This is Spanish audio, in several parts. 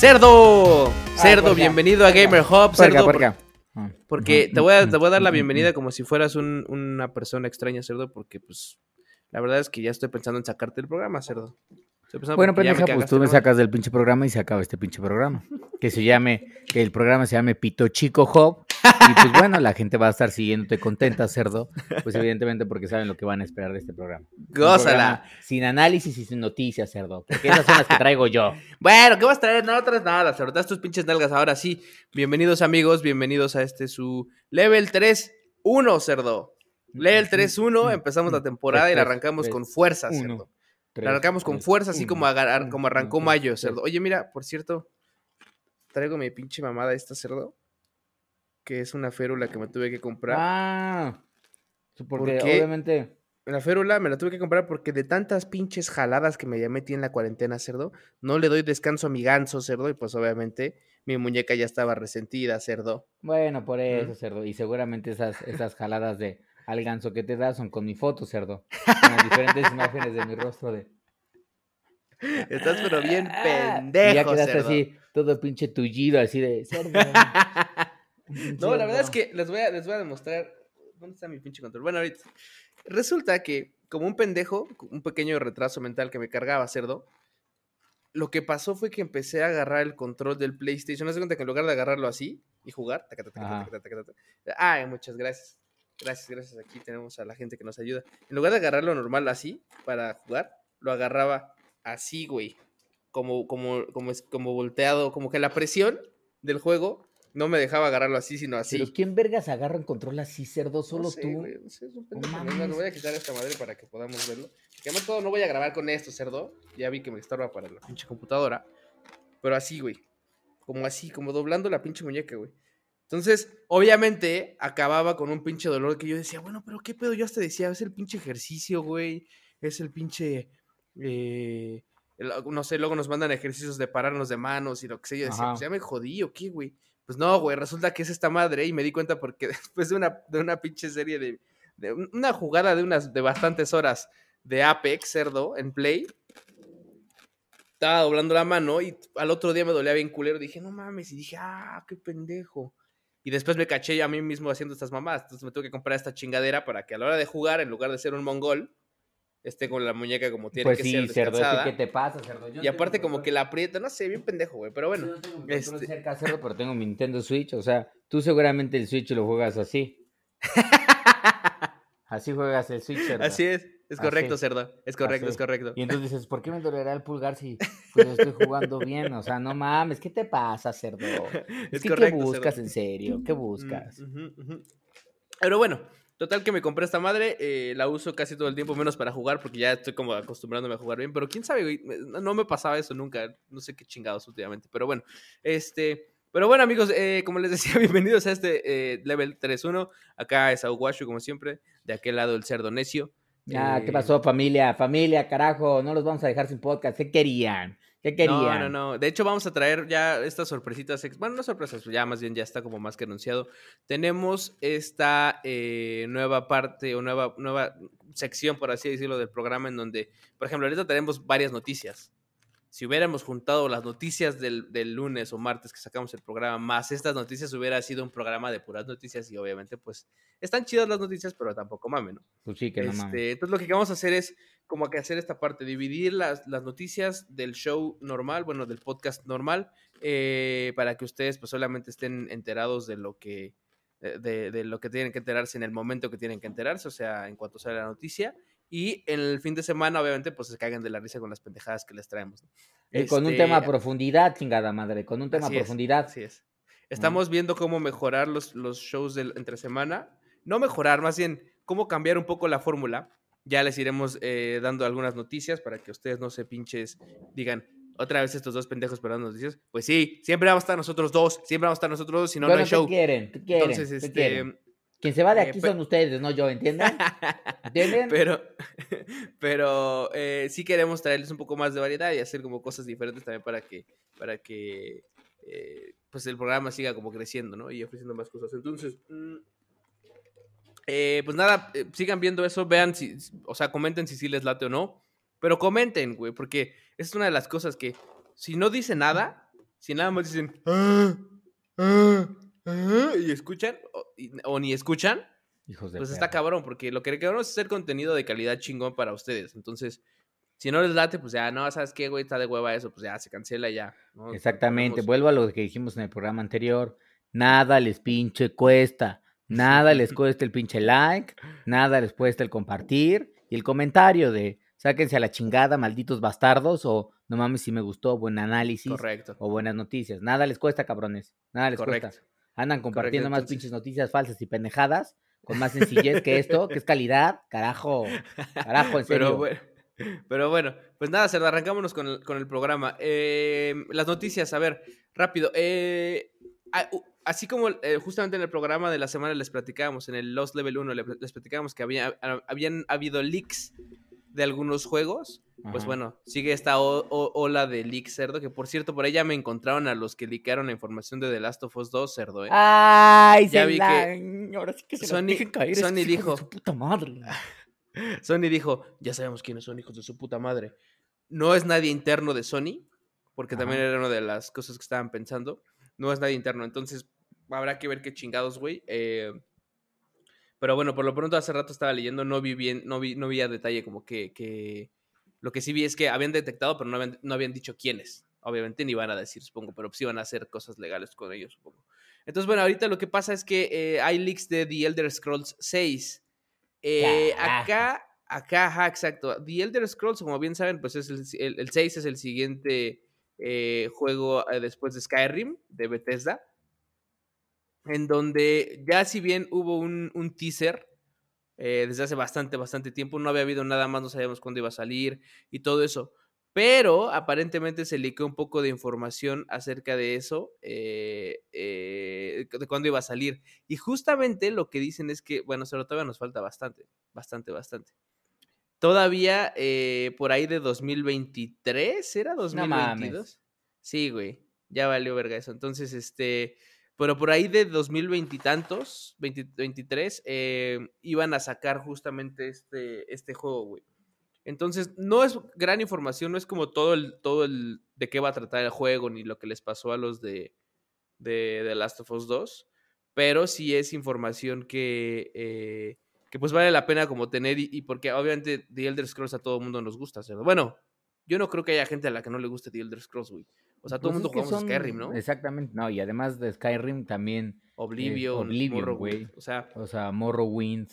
Cerdo, cerdo, puerca, bienvenido a. Gamer Hub, cerdo. por-. Ah, Porque te voy, a, te voy a dar la bienvenida como si fueras un- una persona extraña, cerdo, porque pues la verdad es que ya estoy pensando en sacarte el programa, cerdo. Bueno, pendeja, pues tú me sacas del pinche programa y se acaba este pinche programa. Que se llame, que el programa se llame Pito Chico Hub. Y pues bueno, la gente va a estar siguiéndote contenta, cerdo. Pues evidentemente porque saben lo que van a esperar de este programa. Gózala. programa Sin análisis y sin noticias, cerdo. Porque esas son las que traigo yo. Bueno, ¿qué vas a traer? No, traes nada, cerdo. Das tus pinches nalgas. Ahora sí, bienvenidos amigos, bienvenidos a este su Level 3-1, cerdo. Level 3-1, empezamos la temporada y la arrancamos con fuerza, cerdo. La arrancamos con fuerza, así como, agar- como arrancó mayo, cerdo. Oye, mira, por cierto, traigo mi pinche mamada esta, cerdo. Que es una férula que me tuve que comprar. Ah, porque obviamente. La férula me la tuve que comprar porque de tantas pinches jaladas que me ya metí en la cuarentena, cerdo, no le doy descanso a mi ganso, cerdo, y pues obviamente mi muñeca ya estaba resentida, cerdo. Bueno, por eso, cerdo. Y seguramente esas, esas jaladas de al ganso que te das son con mi foto, cerdo. Con las diferentes imágenes de mi rostro de. Estás pero bien pendejo, Y ya quedaste cerdo. así, todo pinche tullido, así de cerdo. No, la verdad es cerdo". que les voy a, les voy a demostrar. ¿Dónde está mi pinche control? Bueno, ahorita. Resulta que, como un pendejo, un pequeño retraso mental que me cargaba, cerdo, lo que pasó fue que empecé a agarrar el control del PlayStation. ¿No se cuenta que en lugar de agarrarlo así y jugar? taca, taca, taca, taca. Ay, muchas gracias. Gracias, gracias. Aquí tenemos a la gente que nos ayuda. En lugar de agarrarlo normal así para jugar, lo agarraba así, güey. Como, como, como, es- como volteado, como que la presión del juego no me dejaba agarrarlo así, sino así. Pero ¿quién vergas agarra un control así, cerdo? No Solo sé, tú. güey, no sé, es un No pendejo. Voy a quitar esta madre para que podamos verlo. Que además todo no voy a grabar con esto, cerdo. Ya vi que me estorba para la pinche computadora. Pero así, güey. Como así, como doblando la pinche muñeca, güey. Entonces, obviamente, acababa con un pinche dolor que yo decía, bueno, pero qué pedo. Yo hasta decía, es el pinche ejercicio, güey. Es el pinche. eh, el- no sé, luego nos mandan ejercicios de pararnos de manos y lo que sé. Yo decía, Ajá. pues ya me jodí o qué, güey. Pues no, güey, resulta que es esta madre y me di cuenta porque después de una, de una pinche serie de, de un- una jugada de unas de bastantes horas de Apex, cerdo, en Play, estaba doblando la mano y al otro día me dolía bien culero. Dije, no mames, y dije, ah, qué pendejo. Y después me caché a mí mismo haciendo estas mamadas. Entonces me tuve que comprar esta chingadera para que a la hora de jugar, en lugar de ser un mongol, esté con la muñeca como tiene Pues que sí, ser cerdo. descansada. ¿Qué te pasa, cerdo? Yo Y aparte tengo como que la aprieta, no sé, bien pendejo, güey. Pero bueno, Yo no tengo este- cerca, cerdo, pero tengo mi Nintendo Switch. O sea, tú seguramente el Switch lo juegas así. Así juegas el Switch, cerdo. así es. Es correcto, Así. cerdo. Es correcto, Así. es correcto. Y entonces dices, ¿por qué me dolerá el pulgar si pues, estoy jugando bien? O sea, no mames, ¿qué te pasa, cerdo? Es, Es que, correcto, ¿qué buscas cerdo. en serio? ¿Qué Mm, buscas? Pero bueno, total que me compré esta madre, eh, la uso casi todo el tiempo, menos para jugar, porque ya estoy como acostumbrándome a jugar bien, pero quién sabe, güey, no me pasaba eso nunca, no sé qué chingados últimamente, pero bueno, este... Pero bueno, amigos, eh, como les decía, bienvenidos a este eh, Level 3.1. Acá es Aguashu, como siempre. De aquel lado el cerdo necio. Ah, ¿qué Eh, pasó, familia? Familia, carajo, no los vamos a dejar sin podcast. ¿Qué querían? ¿Qué querían? No, no, no. De hecho, vamos a traer ya estas sorpresitas. Bueno, no sorpresas, ya más bien ya está como más que anunciado. Tenemos esta eh, nueva parte o nueva, nueva sección, por así decirlo, del programa en donde, por ejemplo, ahorita tenemos varias noticias. Si hubiéramos juntado las noticias del, del lunes o martes que sacamos el programa, más estas noticias, hubiera sido un programa de puras noticias y obviamente, pues, están chidas las noticias, pero tampoco mamen, ¿no? Pues sí, que no Este, mames. entonces lo que vamos a hacer es como que hacer esta parte, dividir las, las noticias del show normal, bueno, del podcast normal, eh, para que ustedes pues solamente estén enterados de lo que eh, de, de lo que tienen que enterarse en el momento que tienen que enterarse, o sea, en cuanto sale la noticia. Y en el fin de semana, obviamente, pues se caigan de la risa con las pendejadas que les traemos. ¿no? Eh, con un Este, tema a profundidad, chingada madre, con un tema a Así es, profundidad. Así es. Estamos viendo cómo mejorar los, los shows del, entre semana. No mejorar, más bien cómo cambiar un poco la fórmula. Ya les iremos eh, dando algunas noticias para que ustedes no se pinches, digan, otra vez estos dos pendejos pero dando noticias. Pues sí, siempre vamos a estar nosotros dos, siempre vamos a estar nosotros dos, si no, bueno, no hay show. ¿qué quieren? ¿Qué quieren? Entonces, ¿Qué este... quieren? Quien se va de eh, aquí son ustedes, no yo, ¿entienden? ¿Entienden? Pero, pero eh, sí queremos traerles un poco más de variedad y hacer como cosas diferentes también para que, para que eh, pues el programa siga como creciendo, ¿no? Y ofreciendo más cosas. Entonces, mm, eh, pues nada, eh, sigan viendo eso, vean si, o sea, comenten si sí les late o no. Pero comenten, güey, porque es una de las cosas que si no dice nada, si nada más dicen "Ah, ah, ah", y escuchan o, y- o ni escuchan, Hijos de pues está cabrón, porque lo que queremos es hacer contenido de calidad chingón para ustedes. Entonces, si no les late, pues ya, no, ¿sabes qué, güey? Está de hueva eso, pues ya, se cancela ya. ¿no? Exactamente, vuelvo a lo que dijimos en el programa anterior. Nada les pinche cuesta. Nada les cuesta el pinche like, nada les cuesta el compartir y el comentario de sáquense a la chingada, malditos bastardos, o no mames si me gustó, buen análisis Correcto. o buenas noticias. Nada les cuesta, cabrones. Nada les Correcto. cuesta. Andan compartiendo más entonces- pinches noticias falsas y pendejadas con más sencillez que esto, que es calidad. Carajo, carajo, en serio. Pero bueno, pero bueno, pues nada, Cerda, arrancámonos con el, con el programa. Eh, las noticias, a ver, rápido. eh, a- u- así como eh, justamente en el programa de la semana les platicábamos, en el Lost Level 1 le- les platicábamos que había, habían habido leaks de algunos juegos. Pues Ajá. bueno, sigue esta o- o- ola de leaks, cerdo, que por cierto, por ahí ya me encontraron a los que liquearon la información de The Last of Us 2, cerdo, ¿eh? Ay, Ya se vi la- Ahora sí que se Sony- dejen caer Sony de dijo- su puta madre. Sony dijo, ya sabemos quiénes son hijos de su puta madre. No es nadie interno de Sony, porque también Ajá. era una de las cosas que estaban pensando. No es nadie interno, entonces habrá que ver qué chingados, güey. Eh, pero bueno, por lo pronto hace rato estaba leyendo, no vi bien, no vi, no vi a detalle como que, que... Lo que sí vi es que habían detectado, pero no habían, no habían dicho quiénes. Obviamente ni van a decir, supongo, pero sí van a hacer cosas legales con ellos, supongo. Entonces, bueno, ahorita lo que pasa es que eh, hay leaks de The Elder Scrolls 6. Eh, acá, acá, ajá, exacto. The Elder Scrolls, como bien saben, pues es el, el- el 6 es el siguiente eh, juego después de Skyrim, de Bethesda. En donde ya si bien hubo un, un teaser eh, desde hace bastante, bastante tiempo, no había habido nada más, no sabíamos cuándo iba a salir y todo eso. Pero aparentemente se liqueó un poco de información acerca de eso, eh, eh, de cuándo iba a salir. Y justamente lo que dicen es que, bueno, solo todavía nos falta bastante, bastante, bastante. Todavía por ahí de 2023, ¿era 2022? sí, güey, ya valió verga eso. Entonces, este, pero por ahí de 2020 y tantos, 20 23, eh, iban a sacar justamente este, este juego, güey. Entonces, no es gran información, no es como todo el, todo el de qué va a tratar el juego, ni lo que les pasó a los de, de, Last of Us 2, pero sí es información que, eh, que pues vale la pena como tener y, porque obviamente The Elder Scrolls a todo el mundo nos gusta. Bueno, yo no creo que haya gente a la que no le guste The Elder Scrolls, güey. O sea, todo el Pues mundo jugamos son- Skyrim, ¿no? Exactamente, no, y además de Skyrim también, Oblivion, Oblivion, Morrowind, güey. O sea, o sea, Morrowind.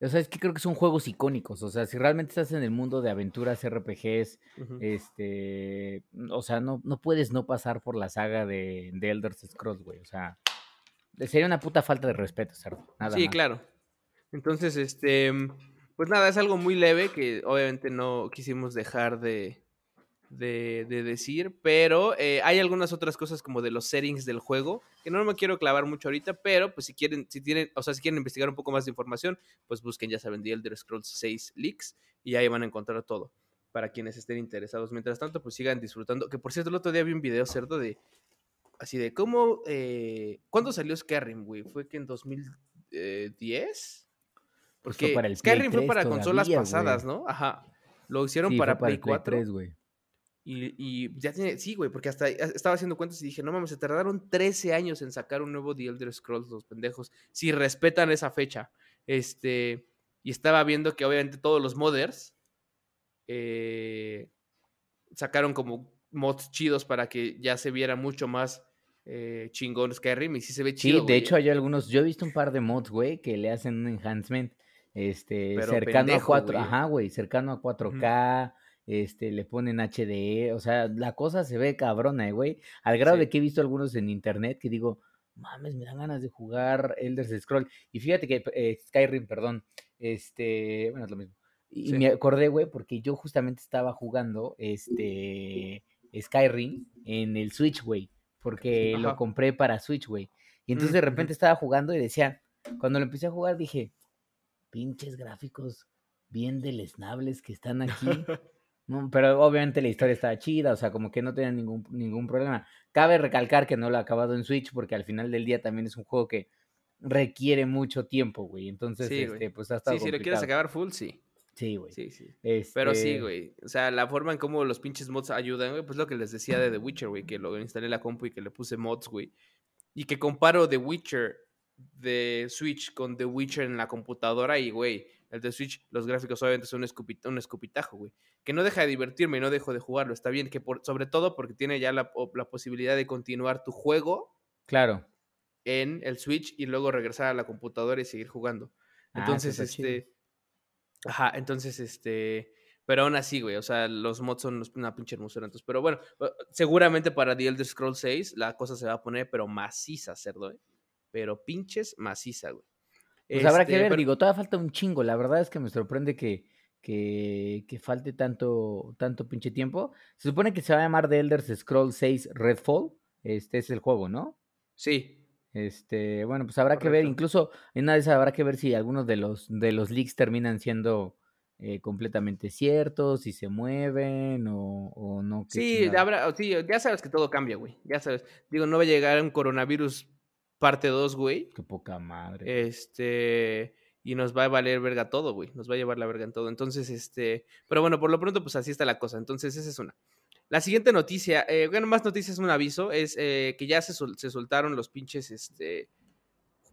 O sea, es que creo que son juegos icónicos. O sea, si realmente estás en el mundo de aventuras, RPGs, este, o sea, no, no puedes no pasar por la saga de, de Elder Scrolls, güey. O sea, sería una puta falta de respeto, cerdo. Nada sí, más. claro. Entonces, este, pues nada, es algo muy leve que obviamente no quisimos dejar de, de, de decir, pero eh, hay algunas otras cosas como de los settings del juego, que no me quiero clavar mucho ahorita, pero pues si quieren, si tienen, o sea, si quieren investigar un poco más de información, pues busquen, ya saben, The Elder Scrolls 6 Leaks y ahí van a encontrar todo para quienes estén interesados. Mientras tanto, pues sigan disfrutando. Que por cierto, el otro día vi un video, cerdo, de así de cómo, eh, ¿cuándo salió Skyrim, güey? ¿Fue que en 2010? Pues fue Porque para el Skyrim fue 3 para consolas todavía, pasadas. ¿no? Ajá. Lo hicieron Sí, fue para, Play el Play 4. 3, güey. Y, y ya tiene, sí, güey, porque hasta estaba haciendo cuentas y dije, no mames, se tardaron 13 años en sacar un nuevo The Elder Scrolls, los pendejos, si respetan esa fecha. Este, y estaba viendo que obviamente todos los modders eh, sacaron como mods chidos para que ya se viera mucho más eh, chingón Skyrim y sí se ve Sí, chido. de güey, hecho ¿eh? hay algunos, yo he visto un par de mods, güey, que le hacen un enhancement, este, Pero cercano pendejo, a 4, güey. ajá, güey, cercano a 4K, este, le ponen HDE, o sea, la cosa se ve cabrona, eh, güey, al grado Sí. de que he visto algunos en internet que digo, mames, me dan ganas de jugar Elder Scroll, y fíjate que, eh, Skyrim, perdón, este, bueno, es lo mismo, y Sí. me acordé, güey, porque yo justamente estaba jugando, este, Skyrim en el Switch, güey, porque lo compré para Switch, güey. Y entonces Mm, de repente estaba jugando y decía, cuando lo empecé a jugar dije, pinches gráficos bien deleznables que están aquí. No, pero obviamente la historia estaba chida, o sea, como que no tenía ningún, ningún problema. Cabe recalcar que no lo he acabado en Switch porque al final del día también es un juego que requiere mucho tiempo, güey. Entonces, Sí, güey. este, pues ha estado Sí, si lo quieres acabar full, sí. Sí, güey. Sí, sí. Pero sí, Este, güey. O sea, la forma en cómo los pinches mods ayudan, güey, pues lo que les decía de The Witcher, güey, que lo instalé en la compu y que le puse mods, güey. Y que comparo The Witcher de Switch con The Witcher en la computadora y, güey, el de Switch, los gráficos obviamente son un, escupi- un escupitajo, güey. Que no deja de divertirme y no dejo de jugarlo. Está bien, que por, sobre todo porque tiene ya la, posibilidad de continuar tu juego Claro. en el Switch y luego regresar a la computadora y seguir jugando. Ah, Entonces, chido. este. Ajá, entonces, este. Pero aún así, güey, o sea, los mods son una pinche hermosura. Entonces, pero bueno, eh, seguramente para The Elder Scrolls 6 la cosa se va a poner, pero maciza, cerdo, ¿eh? Pero pinches maciza, güey. Pues habrá que Este, ver, pero- digo, todavía falta un chingo. La verdad es que me sorprende que, que, que falte tanto, tanto pinche tiempo. Se supone que se va a llamar The Elder Scrolls 6 Redfall. Este es el juego, ¿no? Sí, Este, bueno, pues habrá que ver, incluso en una de esas habrá que ver si algunos de los de los leaks terminan siendo eh, completamente ciertos, si se mueven o, o no. sí, habrá, sí, ya sabes que todo cambia, güey. Ya sabes. Digo, no va a llegar un coronavirus parte 2, güey. Qué poca madre. Este, y nos va a valer verga todo, güey. Nos va a llevar la verga en todo. Entonces, este, pero bueno, por lo pronto, pues así está la cosa. Entonces, esa es una. La siguiente noticia, eh, bueno, más noticias, un aviso, es eh, que ya se, sol- se soltaron los pinches, este,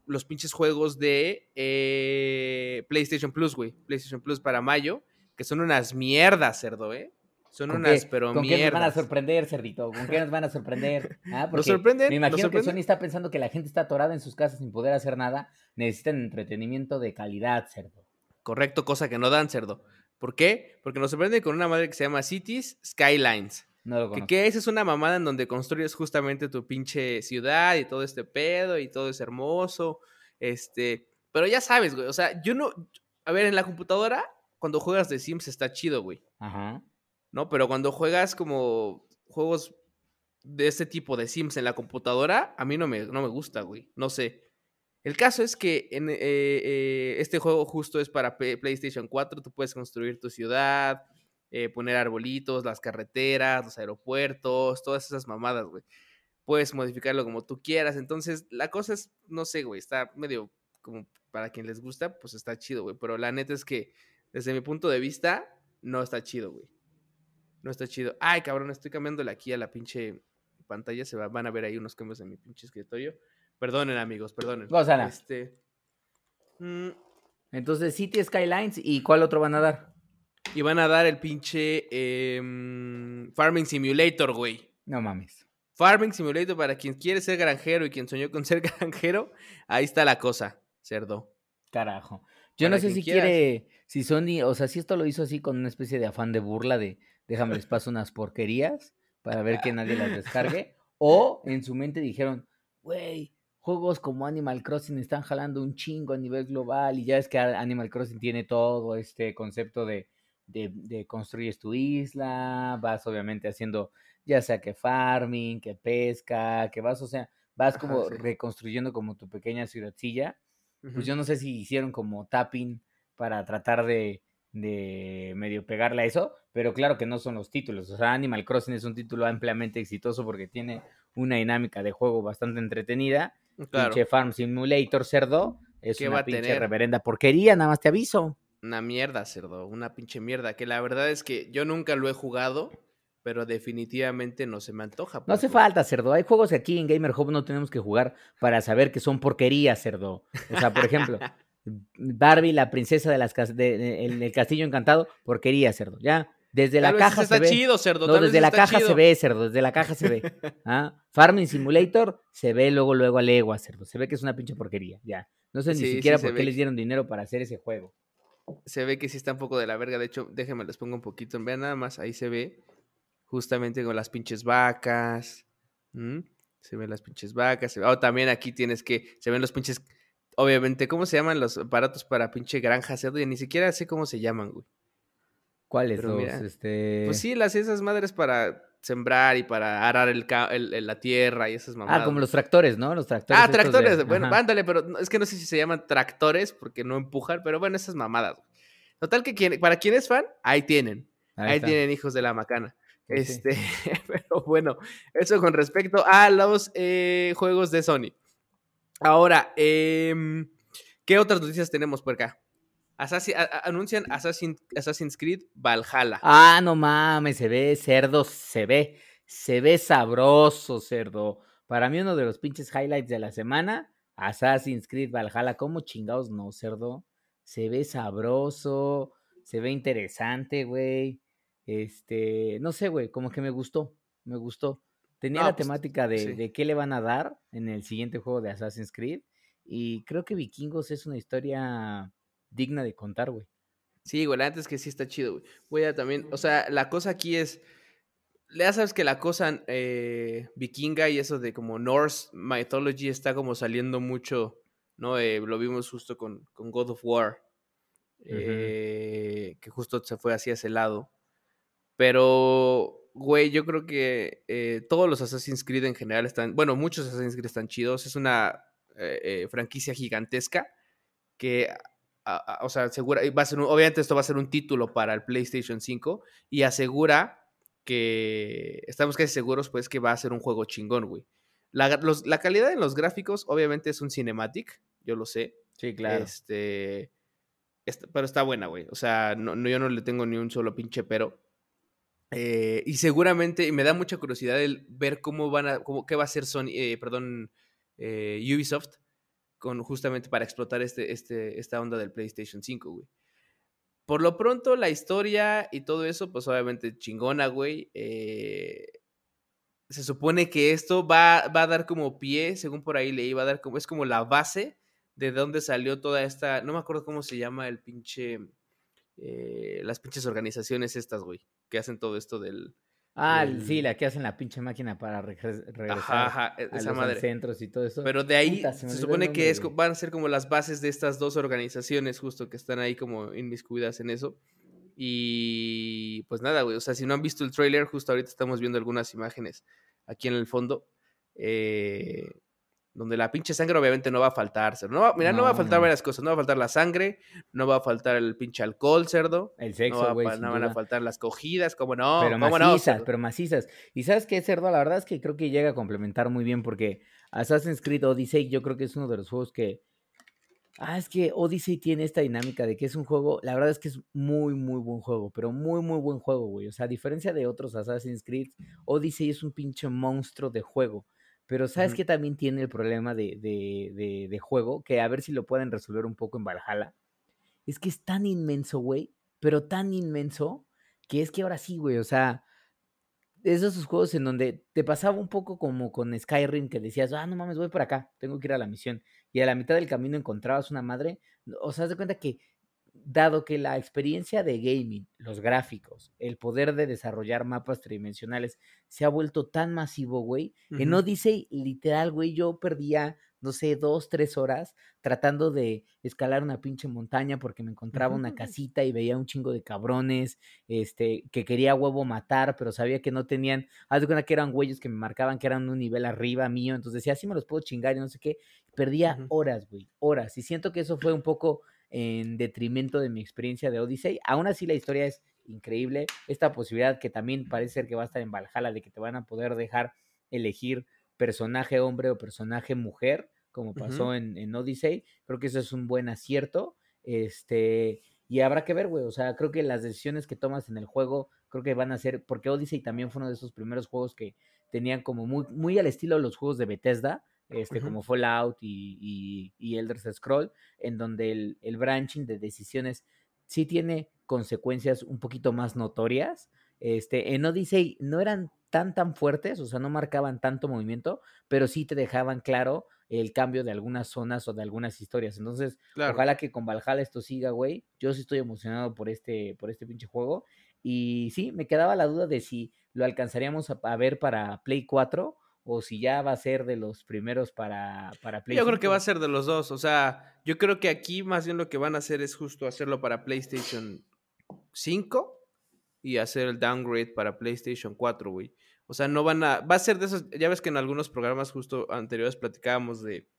los pinches juegos de eh, PlayStation Plus, güey. PlayStation Plus para mayo, que son unas mierdas, cerdo, ¿eh? Son ¿Con unas, qué- pero ¿Con qué nos van a mierdas. sorprender, Cerdito? ¿Con qué nos van a sorprender? Ah, Nos porque sorprenden, Me imagino que. Sony está pensando que la gente está atorada en sus casas sin poder hacer nada. Necesitan entretenimiento de calidad, cerdo. Correcto, cosa que no dan, cerdo. ¿Por qué? Porque nos sorprende con una madre que se llama Cities Skylines. No lo Que, conozco. que esa es una mamada en donde construyes justamente tu pinche ciudad y todo este pedo y todo es hermoso. Este, pero ya sabes, güey. O sea, yo no. A ver, en la computadora, cuando juegas de Sims está chido, güey. Ajá. ¿No? Pero cuando juegas como juegos de este tipo de Sims en la computadora, a mí no me, no me gusta, güey. No sé. El caso es que en, eh, eh, este juego justo es para PlayStation 4. Tú puedes construir tu ciudad, eh, poner arbolitos, las carreteras, los aeropuertos, todas esas mamadas, güey. Puedes modificarlo como tú quieras. Entonces, la cosa es, no sé, güey, está medio como para quien les gusta, pues está chido, güey. Pero la neta es que, desde mi punto de vista, no está chido, güey. No está chido. Ay, cabrón, estoy cambiándole aquí a la pinche pantalla. Se va- van a ver ahí unos cambios en mi pinche escritorio. Perdonen, amigos, perdonen. Este. mm, Entonces, City Skylines y ¿cuál otro van a dar? y van a dar el pinche em, Farming Simulator, güey. No mames. Farming Simulator para quien quiere ser granjero y quien soñó con ser granjero. Ahí está la cosa, cerdo. Carajo. Yo no sé si quieras. quiere, si Sony, o sea, si esto lo hizo así con una especie de afán de burla de déjame les paso unas porquerías para ver que nadie las descargue. O en su mente dijeron, güey, juegos como Animal Crossing están jalando un chingo a nivel global y ya es que Animal Crossing tiene todo este concepto de, de, de construyes tu isla, vas obviamente haciendo ya sea que farming, que pesca, que vas, o sea, vas Ajá, como sí. reconstruyendo como tu pequeña ciudadcilla pues yo no sé si hicieron como tapping para tratar de, de medio pegarle a eso, pero claro que no son los títulos. O sea, Animal Crossing es un título ampliamente exitoso porque tiene una dinámica de juego bastante entretenida. Claro. Pinche Farm Simulator cerdo es ¿Qué va una a pinche tener? reverenda porquería, nada más te aviso. Una mierda, cerdo. Una pinche mierda. Que la verdad es que yo nunca lo he jugado, pero definitivamente no se me antoja. No hace porque- falta, cerdo. Hay juegos que aquí en Gamer Hub no tenemos que jugar para saber que son porquerías, cerdo. O sea, por ejemplo, Barbie, la princesa de las de- de- el, el castillo encantado, porquería, cerdo. Ya, desde la Tal caja está se ve. chido, cerdo. No, tal desde la caja chido. se ve, cerdo, desde la caja se ve. ¿ah? Farming Simulator se ve luego, luego a legua, cerdo. Se ve que es una pinche porquería, ya. No sé Sí, ni siquiera por qué les dieron dinero para hacer ese juego. Se ve que sí está un poco de la verga. De hecho, déjenme les pongo un poquito. Vean nada más. Ahí se ve justamente con las pinches vacas. Se ven las pinches vacas. se Oh, también aquí tienes que. Se ven los pinches. Obviamente, ¿cómo se llaman los aparatos para pinche granja cerdo? Ya ni siquiera sé cómo se llaman, güey. ¿Cuáles los, mira, este... Pues sí, las esas madres para sembrar y para arar el, el- el- la tierra y esas mamadas. Ah, como los tractores, ¿no? Los tractores. Ah, de- tractores. Bueno, ajá. ándale, pero es que no sé si se llaman tractores porque no empujan, pero bueno, esas mamadas. güey. Total que quien- para quien es fan, ahí tienen. Ahí, tienen hijos de la macana. Pues sí. este, pero bueno, eso con respecto a los eh, juegos de Sony. Ahora, em, ¿qué otras noticias tenemos por acá? Assassin- anuncian Assassin- Assassin's Creed Valhalla. Ah, no mames, se ve cerdo, se ve, se ve sabroso, cerdo. Para mí uno de los pinches highlights de la semana, Assassin's Creed Valhalla, ¿cómo chingados no, cerdo? Se ve sabroso, se ve interesante, güey. Este, no sé, güey, como que me gustó, me gustó. Tenía la pues, temática de, sí. de qué le van a dar en el siguiente juego de Assassin's Creed y creo que Vikingos es una historia digna de contar, güey. Sí, güey, la neta es que sí está chido, güey. Voy a también, o sea, la cosa aquí es, ya sabes que la cosa eh, vikinga y eso de como Norse mythology está como saliendo mucho, ¿no? Eh, lo vimos justo con, con God of War, eh, que justo se fue hacia ese lado. Pero, güey, yo creo que eh, todos los Assassin's Creed en general están, bueno, muchos Assassin's Creed están chidos. Es una eh, eh, franquicia gigantesca que, o sea, asegura, va a ser un- obviamente esto va a ser un título para el PlayStation 5 y asegura que, estamos casi seguros, pues, que va a ser un juego chingón, güey. La, los- la calidad en los gráficos, obviamente, es un cinematic, yo lo sé. Sí, claro. Este, est- pero está buena, güey. O sea, no, no- yo no le tengo ni un solo pinche pero. Eh, y seguramente, y me da mucha curiosidad el ver cómo van a, cómo, qué va a hacer Sony, eh, perdón, eh, Ubisoft, con, justamente para explotar este, este, esta onda del PlayStation 5, güey. Por lo pronto, la historia y todo eso, pues obviamente chingona, güey. Se supone que esto va, va a dar como pie, según por ahí leí, va a dar como, es como la base de dónde salió toda esta, no me acuerdo cómo se llama el pinche, eh, las pinches organizaciones estas, güey, que hacen todo esto del... Ah, del- sí, la que hacen la pinche máquina para regres- regresar Ajá, ajá, e- a esa los madre. centros y todo eso. Pero de ahí Puta, se supone que es, van a ser como las bases de estas dos organizaciones justo que están ahí como inmiscuidas en eso. Y pues nada, güey, o sea, si no han visto el tráiler, justo ahorita estamos viendo algunas imágenes aquí en el fondo. eh, donde la pinche sangre obviamente no va a faltar. cerdo. No va, mira, no, va a No, faltar no. varias cosas. No va a faltar la sangre, no va a faltar el pinche alcohol, cerdo. El No, sexo, va, sin no van a faltar las cogidas, como no, pero cómo no, macizas, pero macizas. Y sabes qué, Cerdo, la verdad es que creo que llega a complementar muy bien porque Assassin's Creed Odyssey yo creo que es uno de los juegos que... Ah, es que Odyssey tiene esta dinámica de que es un juego, la verdad es que es muy, muy buen juego, pero muy, muy buen juego, güey. O sea, a diferencia de otros Assassin's Creed, Odyssey es un pinche monstruo de juego. Pero ¿sabes Ujú. qué también tiene el problema de, de, de, de juego? Que a ver si lo pueden resolver un poco en Valhalla. Es que es tan inmenso, güey, pero tan inmenso que es que ahora sí, güey, o sea, es de esos juegos en donde te pasaba un poco como con Skyrim que decías, ah, no mames, voy por acá, tengo que ir a la misión. Y a la mitad del camino encontrabas una madre. O sea, haz de cuenta que, dado que la experiencia de gaming, los gráficos, el poder de desarrollar mapas tridimensionales se ha vuelto tan masivo, güey. En Ujú. Odyssey, literal, güey, yo perdía, no sé, dos, tres horas tratando de escalar una pinche montaña porque me encontraba una casita y veía un chingo de cabrones, este, que quería huevo matar, pero sabía que no tenían, haz de cuenta que eran güeyes que me marcaban que eran un nivel arriba mío, entonces decía, así me los puedo chingar y no sé qué, perdía horas, güey, horas, y siento que eso fue un poco en detrimento de mi experiencia de Odyssey, aún así la historia es increíble, esta posibilidad que también parece ser que va a estar en Valhalla, de que te van a poder dejar elegir personaje hombre o personaje mujer, como pasó en, en Odyssey. Creo que eso es un buen acierto. Este, y habrá que ver, güey. O sea, creo que las decisiones que tomas en el juego, creo que van a ser, porque Odyssey también fue uno de esos primeros juegos que tenían como muy, muy al estilo de los juegos de Bethesda, este, como Fallout y, y, y Elder Scroll, en donde el, el branching de decisiones sí tiene consecuencias un poquito más notorias. Este, en Odyssey no eran tan tan fuertes, o sea, no marcaban tanto movimiento, pero sí te dejaban claro el cambio de algunas zonas o de algunas historias. Entonces, Claro. ojalá que con Valhalla esto siga, güey. Yo sí estoy emocionado por este, por este pinche juego. Y sí, me quedaba la duda de si lo alcanzaríamos a, a ver para Play 4 o si ya va a ser de los primeros para, para Play Yo creo que 5. va a ser de los dos. O sea, yo creo que aquí más bien lo que van a hacer es justo hacerlo para PlayStation 5 y hacer el downgrade para PlayStation 4, güey. O sea, no van a. Va a ser de esos. Ya ves que en algunos programas justo anteriores platicábamos de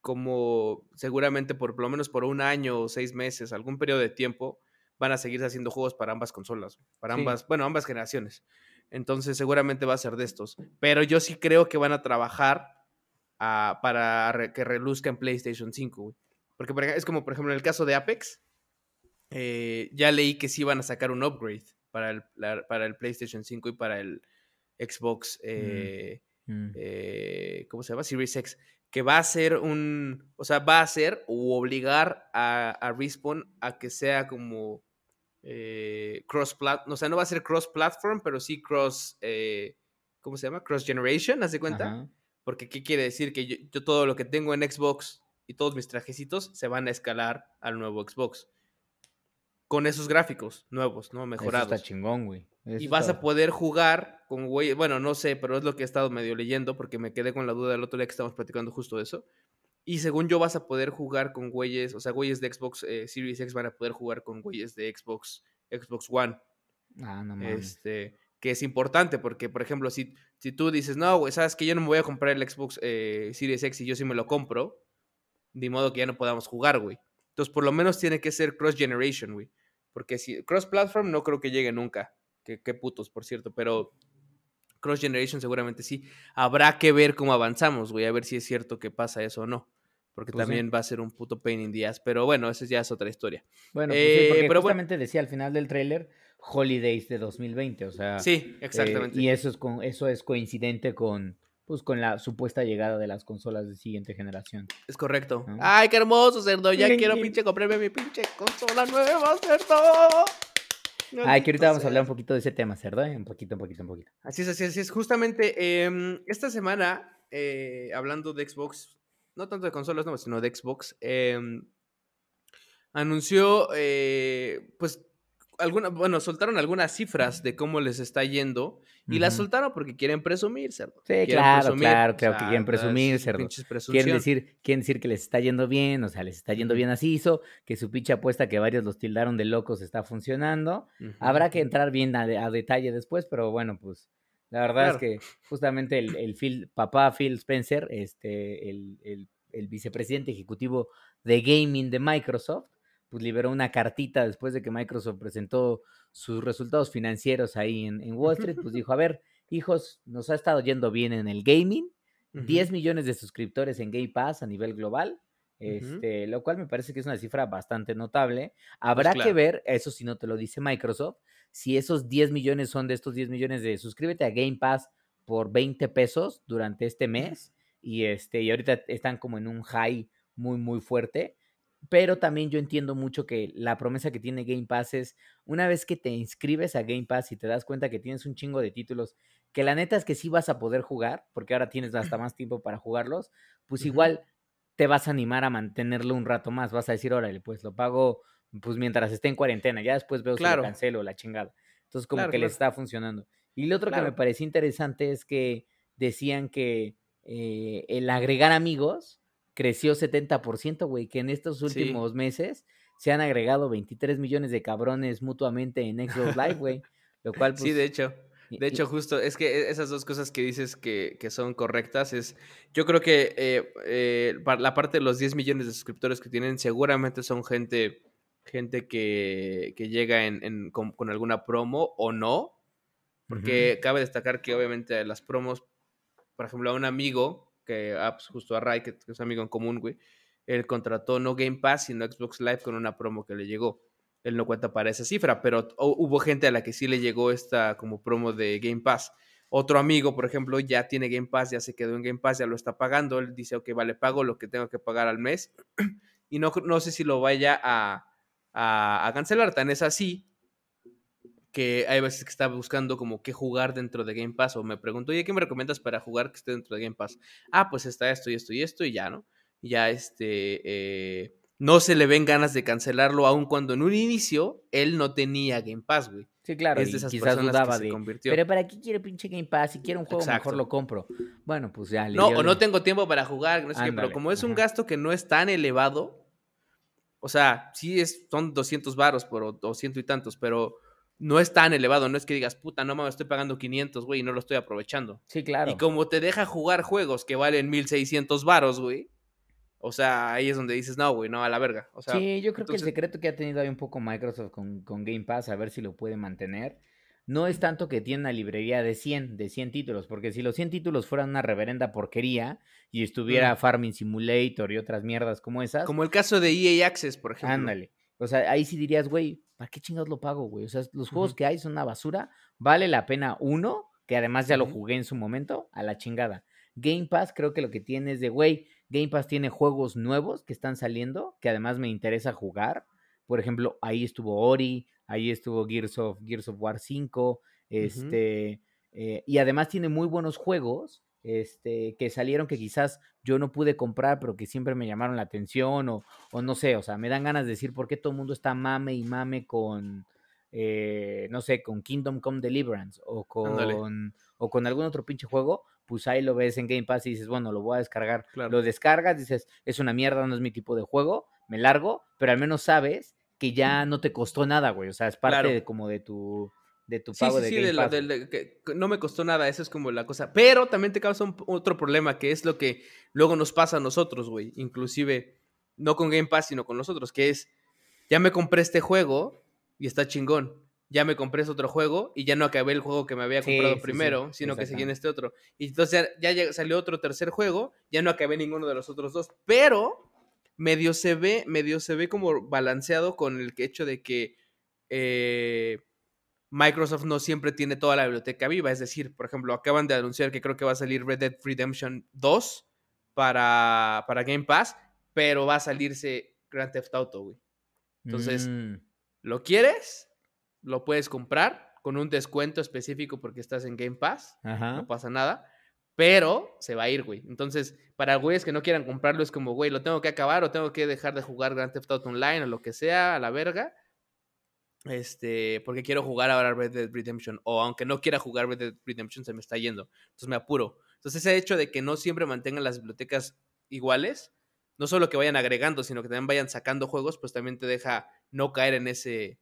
cómo seguramente por, por lo menos por un año o seis meses, algún periodo de tiempo, van a seguir haciendo juegos para ambas consolas, para Sí. ambas, bueno, ambas generaciones. Entonces, seguramente va a ser de estos. Pero yo sí creo que van a trabajar ah, para re- que reluzca en PlayStation 5, güey. Porque es como, por ejemplo, en el caso de Apex, eh, ya leí que sí van a sacar un upgrade para el, la- para el PlayStation 5 y para el Xbox, eh, Mm. eh, ¿cómo se llama? Series X, que va a ser un, o sea, va a ser o obligar a, a Respawn a que sea como eh, cross plat, o sea, no va a ser cross platform, pero sí cross, eh, ¿cómo se llama? Cross generation, ¿haz de cuenta? Ajá. Porque ¿qué quiere decir? Que yo, yo todo lo que tengo en Xbox y todos mis trajecitos se van a escalar al nuevo Xbox. Con esos gráficos nuevos, ¿no? Eso Mejorados. está chingón, güey. Y Eso vas a poder jugar con güeyes, bueno, no sé, pero es lo que he estado medio leyendo porque me quedé con la duda el otro día que estábamos platicando justo de eso. Y según yo vas a poder jugar con güeyes, o sea, güeyes de Xbox eh, Series X van a poder jugar con güeyes de Xbox, Xbox One. Ah, no mames. Este, que es importante porque, por ejemplo, si, si tú dices, no, güey, sabes que yo no me voy a comprar el Xbox eh, Series X y yo sí me lo compro, de modo que ya no podamos jugar, güey. Entonces, por lo menos tiene que ser cross generation, güey. Porque si cross platform no creo que llegue nunca. Qué, qué putos, por cierto, pero cross generation seguramente sí. Habrá que ver cómo avanzamos, güey, a ver si es cierto que pasa eso o no. Porque Pues sí. también va a ser un puto pain in the ass. Pero bueno, esa ya es otra historia. Bueno, pues Eh, sí, porque pero bueno. justamente decía al final del tráiler Holidays de 2020, o sea, Sí, eh, exactamente. y eso es con eso es coincidente con pues con la supuesta llegada de las consolas de siguiente generación. Es correcto. ¿No? Ay, qué hermoso, cerdo. Ya quiero pinche comprarme mi pinche consola nueva, cerdo. Ay, que ahorita vamos a hablar un poquito de ese tema, cerdo, ¿eh? un poquito, un poquito, un poquito. Así es, así es, así es. Justamente em, esta semana, eh, hablando de Xbox, no tanto de consolas, no, sino de Xbox, em, anunció, eh, pues, alguna, bueno, soltaron algunas cifras de cómo les está yendo y las soltaron porque quieren presumir, cerdo. Sí, claro, presumir, claro, claro que quieren presumir, cerdo. Quieren decir, quieren decir que les está yendo bien, o sea, les está yendo bien así hizo, que su pinche apuesta que varios los tildaron de locos está funcionando. Habrá que entrar bien a, a detalle después, pero bueno, pues la verdad Claro. es que justamente el, el Phil, papá Phil Spencer, este, el, el- el vicepresidente ejecutivo de gaming de Microsoft, pues liberó una cartita después de que Microsoft presentó sus resultados financieros ahí en, en Wall Street, pues dijo, a ver, hijos, nos ha estado yendo bien en el gaming, Ujú. 10 millones de suscriptores en Game Pass a nivel global, este, lo cual me parece que es una cifra bastante notable. Habrá que claro. ver, eso si no te lo dice Microsoft, si esos 10 millones son de estos 10 millones de suscríbete a Game Pass por 20 pesos durante este mes y este y ahorita están como en un high muy muy fuerte, pero también yo entiendo mucho que la promesa que tiene Game Pass es una vez que te inscribes a Game Pass y te das cuenta que tienes un chingo de títulos que la neta es que sí vas a poder jugar, porque ahora tienes hasta más tiempo para jugarlos, pues igual te vas a animar a mantenerlo un rato más, vas a decir, órale, pues lo pago pues mientras esté en cuarentena, ya después veo si Claro. lo cancelo la chingada. Entonces como Claro, que les claro. está funcionando. Y lo otro que me pareció interesante es que decían que eh, el agregar amigos creció 70%, güey, que en estos Sí. últimos meses se han agregado 23 millones de cabrones mutuamente en Xbox Live, güey. Lo cual, pues... Sí, de hecho. y- De hecho, justo, es que e- esas dos cosas que dices que, que son correctas es, yo creo que eh, eh, la parte de los 10 millones de suscriptores que tienen seguramente son gente, gente que, que llega en, en- con, con alguna promo o no, porque cabe destacar que obviamente las promos, por ejemplo, a un amigo, que ah, pues, justo a Ray, que, que es amigo en común, güey, él contrató no Game Pass, sino Xbox Live con una promo que le llegó. Él no cuenta para esa cifra, pero hu- hubo gente a la que sí le llegó esta como promo de Game Pass. Otro amigo, por ejemplo, ya tiene Game Pass, ya se quedó en Game Pass, ya lo está pagando. Él dice, ok, vale, pago lo que tengo que pagar al mes. y no, no sé si lo vaya a, a, a cancelar. Tan es así que hay veces que está buscando como qué jugar dentro de Game Pass o me pregunto, oye, ¿qué me recomiendas para jugar que esté dentro de Game Pass? Ah, pues está esto y esto y esto y ya, ¿no? Ya este, eh, no se le ven ganas de cancelarlo aun cuando en un inicio él no tenía Game Pass, güey. Sí, claro, es de esas quizás personas que dudaba se de, convirtió. pero ¿para qué quiere pinche Game Pass? Si quiere un juego Exacto. mejor lo compro. Bueno, pues ya le No, o de- no tengo tiempo para jugar, no sé qué, pero como es un ajá. gasto que no es tan elevado, o sea, sí es, son 200 varos por o 200 y tantos, pero no es tan elevado, no es que digas, puta, no mames, estoy pagando 500, güey, y no lo estoy aprovechando. Sí, claro. Y como te deja jugar juegos que valen 1600 varos, güey, o sea, ahí es donde dices, no, güey, no, a la verga. O sea, sí, yo creo que el secreto que ha tenido ahí un poco Microsoft con, con Game Pass, a ver si lo puede mantener, no es tanto que tiene una librería de 100, de 100 títulos, porque si los 100 títulos fueran una reverenda porquería y estuviera Mm. Farming Simulator y otras mierdas como esas, como el caso de EA Access, por ejemplo. ándale. O sea, ahí sí dirías, güey, ¿para qué chingados lo pago, güey? O sea, los juegos que hay son una basura. Vale la pena uno, que además ya lo jugué en su momento, a la chingada. Game Pass creo que lo que tiene es de, güey, Game Pass tiene juegos nuevos que están saliendo, que además me interesa jugar. Por ejemplo, ahí estuvo Ori, ahí estuvo Gears of, Gears of War 5, este, eh, y además tiene muy buenos juegos este, que salieron que quizás yo no pude comprar, pero que siempre me llamaron la atención, o, o no sé, o sea, me dan ganas de decir por qué todo el mundo está mame y mame con, eh, no sé, con Kingdom Come Deliverance, o con, o con algún otro pinche juego, pues ahí lo ves en Game Pass y dices, bueno, lo voy a descargar. Lo descargas, dices, es una mierda, no es mi tipo de juego, me largo, pero al menos sabes que ya no te costó nada, güey. O sea, es parte como de tu de tu pago de Game Pass. que no me costó nada, esa es como la cosa. Pero también te causa otro problema, que es lo que luego nos pasa a nosotros, güey. Inclusive, no con Game Pass, sino con nosotros, que es, ya me compré este juego y está chingón. Ya me compré este otro juego y ya no acabé el juego que me había comprado primero, sino que seguí en este otro. Y entonces ya, ya, salió otro tercer juego, ya no acabé ninguno de los otros dos. Pero medio se ve, medio se ve como balanceado con el hecho de que eh, Microsoft no siempre tiene toda la biblioteca viva. Es decir, por ejemplo, acaban de anunciar que creo que va a salir Red Dead Redemption 2 para, para Game Pass, pero va a salirse Grand Theft Auto, güey. Entonces, mm. ¿lo quieres? Lo puedes comprar con un descuento específico porque estás en Game Pass. No pasa nada. Pero se va a ir, güey. Entonces, para güeyes que no quieran comprarlo, es como, güey, lo tengo que acabar o tengo que dejar de jugar Grand Theft Auto Online o lo que sea, a la verga. Este, porque quiero jugar ahora Red Dead Redemption. O aunque no quiera jugar Red Dead Redemption, se me está yendo. Entonces me apuro. Entonces, ese hecho de que no siempre mantengan las bibliotecas iguales, no solo que vayan agregando, sino que también vayan sacando juegos, pues también te deja no caer en ese,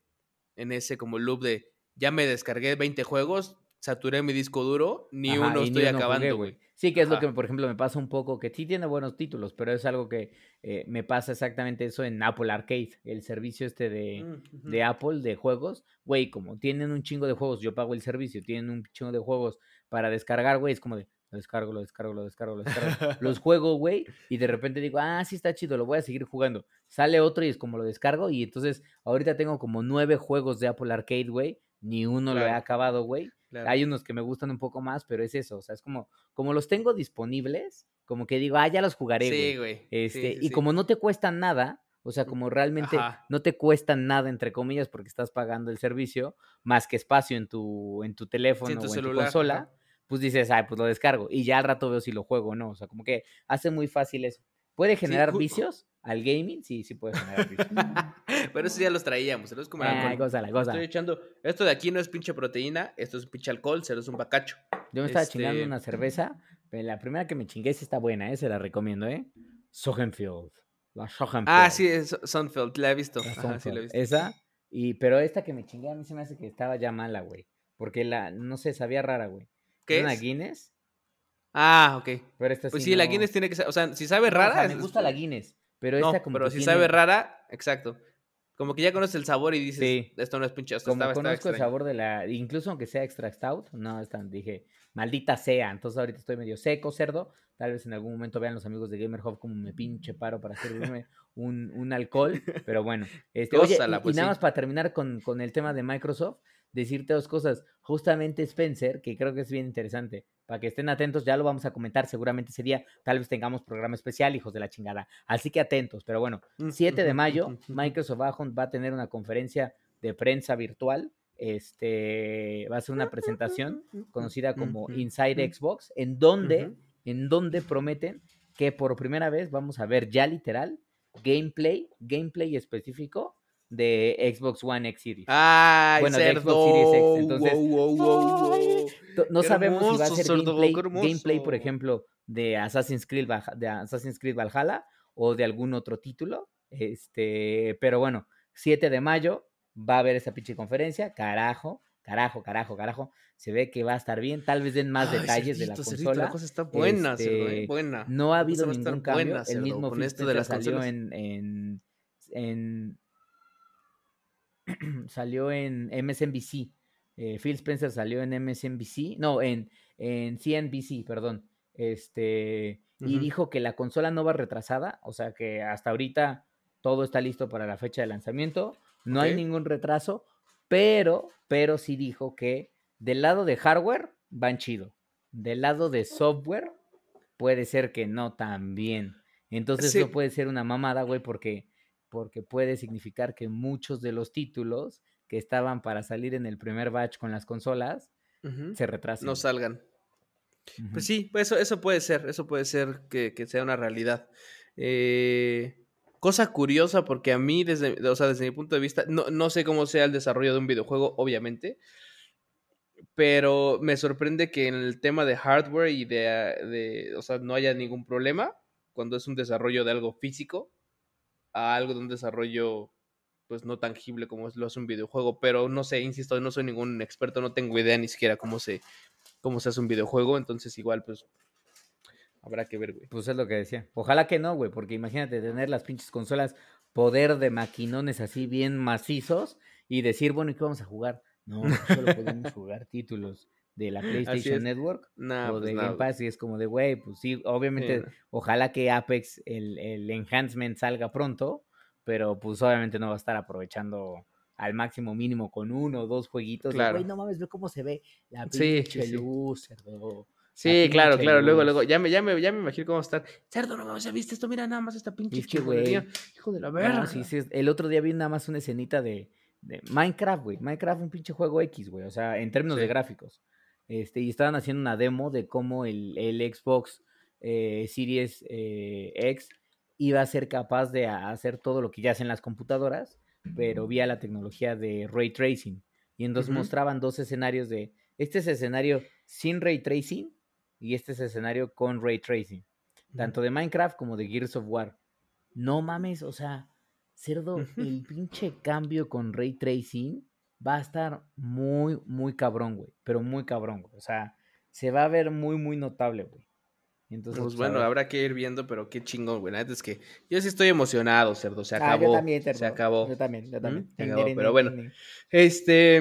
en ese como loop de ya me descargué 20 juegos, saturé mi disco duro, ni uno estoy acabando, güey. Sí, que es lo que, por ejemplo, me pasa un poco, que sí tiene buenos títulos, pero es algo que eh, me pasa exactamente eso en Apple Arcade, el servicio este de, mm, de Apple de juegos. Güey, como tienen un chingo de juegos, yo pago el servicio, tienen un chingo de juegos para descargar, güey, es como de, lo descargo, lo descargo, lo descargo, lo descargo. los juego, güey, y de repente digo, ah, sí está chido, lo voy a seguir jugando. Sale otro y es como lo descargo, y entonces ahorita tengo como nueve juegos de Apple Arcade, güey, ni uno lo he acabado, güey. Hay unos que me gustan un poco más, pero es eso, o sea, es como, como los tengo disponibles, como que digo, ah, ya los jugaré, sí, güey. Este, y como no te cuestan nada, o sea, como realmente no te cuestan nada, entre comillas, porque estás pagando el servicio, más que espacio en tu, en tu teléfono o en tu consola, pues dices, ay, pues lo descargo. Y ya al rato veo si lo juego o no. O sea, como que hace muy fácil eso. ¿Puede generar vicios al gaming? Sí, sí puede generar vicios. Pero eso ya los traíamos, es como ah, cosa, la cosa. Estoy echando, esto de aquí no es pinche proteína, esto es pinche alcohol, cero es un bacacho. Yo me estaba chingando este una cerveza, pero la primera que me chingué sí está buena, ¿eh? se la recomiendo, ¿eh? Sogenfield. La Sogenfield. Ah, sí, es Sonfield, la he visto. Ajá, sí, la he visto. Esa, y, pero esta que me chingué a mí se me hace que estaba ya mala, güey. Porque la, no sé, sabía rara, güey. ¿Qué ¿Una Guinness? Ah, ok. Pero esta pues sí, la Guinness tiene que ser, o sea, si sabe rara. me gusta la Guinness, pero esta como pero si sabe rara, exacto. Como que ya conoces el sabor y dices, esto no es pinche. Como estaba, conozco el sabor de la, incluso aunque sea extra stout, no, tan, dije, maldita sea. Entonces ahorita estoy medio seco, cerdo. Tal vez en algún momento vean los amigos de Gamer Hub como me pinche paro para servirme un, un alcohol. Pero bueno, este, oye, y, pues nada más para terminar con, con el tema de Microsoft, decirte dos cosas. Justamente Spencer, que creo que es bien interesante, para que estén atentos, ya lo vamos a comentar seguramente ese día, tal vez tengamos programa especial, hijos de la chingada. Así que atentos, pero bueno, 7 de mayo, Microsoft va a tener una conferencia de prensa virtual. Este va a ser una presentación conocida como Inside Xbox, en donde, en donde prometen que por primera vez vamos a ver ya literal gameplay, gameplay específico de Xbox One X Series. Ay, bueno, de Xbox Series X. Entonces, no sabemos si va a ser gameplay, gameplay, por ejemplo, de Assassin's Creed, de Assassin's Creed Valhalla o de algún otro título. Este, pero bueno, 7 de mayo va a haber esa pinche conferencia. Carajo, carajo, carajo, carajo. Se ve que va a estar bien. Tal vez den más detalles de la consola. la cosa está buena, este, buena. No ha habido ningún cambio. El mismo Phil esto de las salió en, en, en salió en MSNBC. Eh, Phil Spencer salió en MSNBC, no, en, en CNBC, perdón. Este, y dijo que la consola no va retrasada, o sea que hasta ahorita todo está listo para la fecha de lanzamiento, no hay ningún retraso, pero, pero sí dijo que del lado de hardware van chido, del lado de software puede ser que no tan bien. Entonces Sí. eso puede ser una mamada, güey, porque, porque puede significar que muchos de los títulos que estaban para salir en el primer batch con las consolas se retrasen. No salgan. Pues sí, eso, eso puede ser, eso puede ser que, que sea una realidad. Eh, cosa curiosa, porque a mí, desde, o sea, desde mi punto de vista, no, no sé cómo sea el desarrollo de un videojuego, obviamente, pero me sorprende que en el tema de hardware y de, de, o sea, no haya ningún problema cuando es un desarrollo de algo físico a algo de un desarrollo pues no tangible como lo hace un videojuego, pero no sé, insisto, no soy ningún experto, no tengo idea ni siquiera cómo se, cómo se hace un videojuego, entonces igual pues habrá que ver, güey. Pues es lo que decía. Ojalá que no, güey, porque imagínate tener las pinches consolas poder de maquinones así bien macizos y decir, bueno, ¿y qué vamos a jugar? No, solo podemos jugar títulos de la PlayStation. Network Nah, o pues de no, Game. Pass y es como de, güey, pues sí, obviamente, Sí, no. ojalá que Apex, el, el enhancement salga pronto, pero pues obviamente no va a estar aprovechando al máximo mínimo con uno o dos jueguitos. Claro. No mames, ve cómo se ve la pinche sí, sí. luz, cerdo. Sí, claro, claro, luego, luego, ya me, ya me, ya me imagino cómo estar. Cerdo, no mames, ¿ya viste esto? Mira nada más esta pinche Es que, güey, chingonería. Hijo de la No, verga. sí, sí, es- El otro día vi nada más una escenita de, de Minecraft, güey. Minecraft, un pinche juego X, güey. O sea, en términos de gráficos. Este, y estaban haciendo una demo de cómo el, el Xbox eh, Series eh, X iba a ser capaz de hacer todo lo que ya hacen las computadoras, pero vía la tecnología de ray tracing. Y entonces mostraban dos escenarios de, este es escenario sin ray tracing y este es escenario con ray tracing tanto de Minecraft como de Gears of War. No mames, o sea, cerdo, el pinche cambio con ray tracing va a estar muy, muy cabrón, güey. Pero muy cabrón, güey. O sea, se va a ver muy, muy notable, güey. Entonces, Pues a bueno, habrá que ir viendo, pero qué chingón, güey. La neta es que yo sí estoy emocionado, cerdo. Se Ah, acabó. yo también, se cerdo. acabó. Yo también, yo también. Se acabó, pero bueno. Este,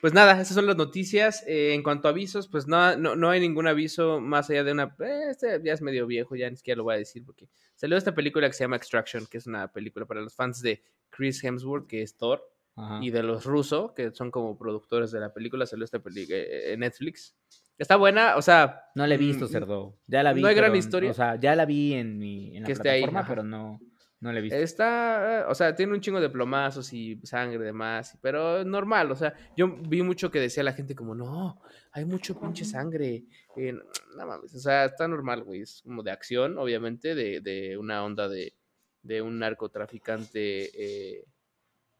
pues nada, esas son las noticias. Eh, en cuanto a avisos, pues no, no, no hay ningún aviso más allá de una. eh, este ya es medio viejo, ya ni siquiera lo voy a decir porque salió esta película que se llama Extraction, que es una película para los fans de Chris Hemsworth, que es Thor, Ajá. y de los rusos, que son como productores de la película. Salió esta película en Netflix. Está buena, o sea. No la he visto, mm, cerdo. Ya la vi. no hay gran historia. O sea, ya la vi en, mi, en la Que esté ahí, plataforma, pero no, no la he visto. Está, o sea, tiene un chingo de plomazos y sangre y demás, pero normal, o sea, yo vi mucho que decía la gente como, no, hay mucho pinche sangre, eh, no mames, o sea, está normal, güey, es como de acción, obviamente, de, de una onda de, de un narcotraficante, eh,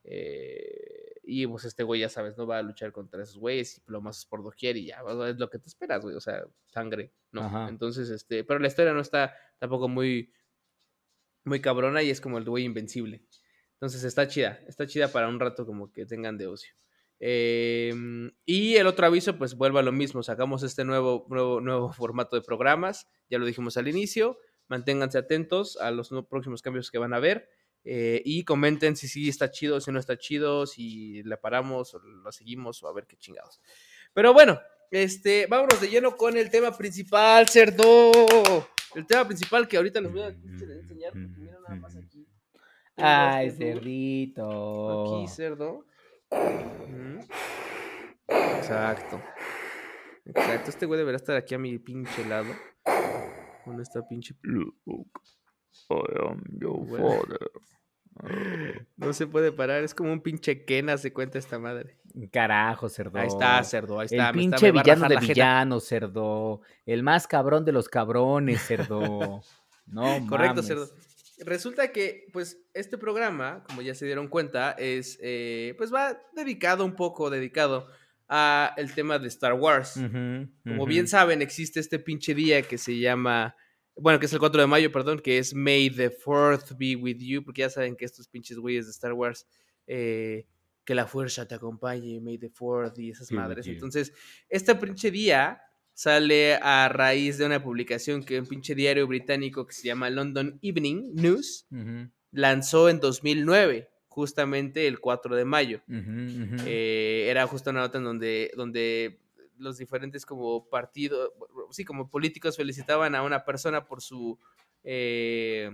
eh, y pues este güey, ya sabes, no va a luchar contra esos güeyes y plomazos por doquier y ya, es lo que te esperas, güey, o sea, sangre, ¿no? Ajá. Entonces, este, pero la historia no está tampoco muy muy cabrona y es como el güey invencible. Entonces está chida, está chida para un rato como que tengan de ocio. Em, y el otro aviso, pues vuelve a lo mismo, sacamos este nuevo, nuevo, nuevo formato de programas, ya lo dijimos al inicio, manténganse atentos a los próximos cambios que van a ver eh, y comenten si sí está chido, si no está chido, si la paramos o lo seguimos o a ver qué chingados. Pero bueno, este, vámonos de lleno con el tema principal, cerdo. El tema principal que ahorita les voy a enseñar, porque miren nada más aquí. Ay, este cerdito. Aquí, cerdo. Exacto. Exacto. Este güey deberá estar aquí a mi pinche lado. Con esta pinche. I am your Bueno. father. No se puede parar. Es como un pinche Kena, se cuenta esta madre. Carajo, cerdo. Ahí está, cerdo. Ahí está. El me pinche villano de jeta. villano, cerdo. El más cabrón de los cabrones, cerdo. No Correcto, mames. cerdo. Resulta que, pues, este programa, como ya se dieron cuenta, es, eh, pues, va dedicado un poco, dedicado a el tema de Star Wars. Como bien saben, existe este pinche día que se llama, bueno, que es el 4 de mayo, perdón, que es May the 4th be with you, porque ya saben que estos pinches güeyes de Star Wars, eh, que la fuerza te acompañe, May the 4th y esas madres. Entonces, este pinche día sale a raíz de una publicación que un pinche diario británico que se llama London Evening News lanzó en 2009, justamente el 4 de mayo. Eh, era justo una nota en donde, donde los diferentes como partidos, sí, como políticos felicitaban a una persona por su, eh,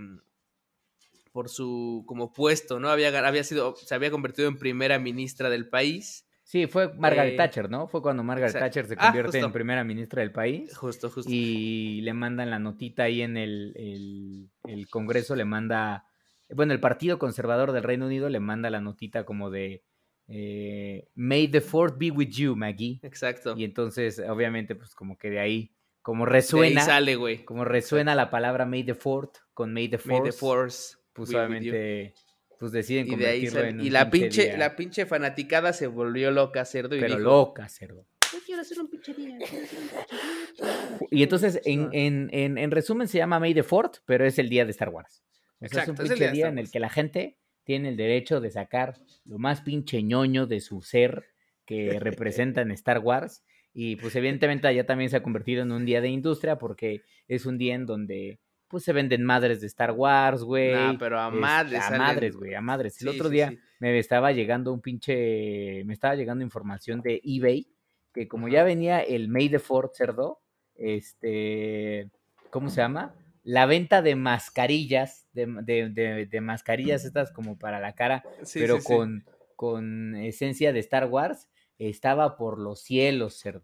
por su como puesto, ¿no? Había, había sido, se había convertido en primera ministra del país. Sí, fue Margaret Eh, Thatcher, ¿no? Fue cuando Margaret. Thatcher se Ah, convierte en primera ministra del país. Justo, justo. y le mandan la notita ahí en el, el- el Congreso, le manda, bueno, el Partido Conservador del Reino Unido le manda la notita como de eh, May the Fourth be with you, Maggie. Exacto. Y entonces, obviamente, pues como que de ahí, como De ahí resuena, sale, güey. como resuena la palabra May the Fourth con May the May Fourth, the Force. pues obviamente, pues deciden Y de ahí convertirlo sale- en Y la pinche día, la pinche fanaticada se volvió loca, cerdo, y pero dijo, loca, cerdo. "Yo quiero hacer un pinche día, quiero hacer un pinche día". Y entonces, en, en, en, en resumen, se llama May the Fourth, pero es el día de Star Wars. O sea, Exacto, es un pinche día en el que la gente tiene el derecho de sacar lo más pinche ñoño de su ser que representa en Star Wars. Y pues evidentemente allá también se ha convertido en un día de industria porque es un día en donde pues se venden madres de Star Wars, güey. Nah, pero a este, madres A salen- madres, güey, a madres. El otro sí, día sí. me estaba llegando un pinche, me estaba llegando información de eBay, que como ya venía el May the Fourth cerdo, este, ¿cómo se llama? La venta de mascarillas, de, de- de- de mascarillas estas como para la cara, Sí, pero sí, sí. con, con esencia de Star Wars, estaba por los cielos, cerdo.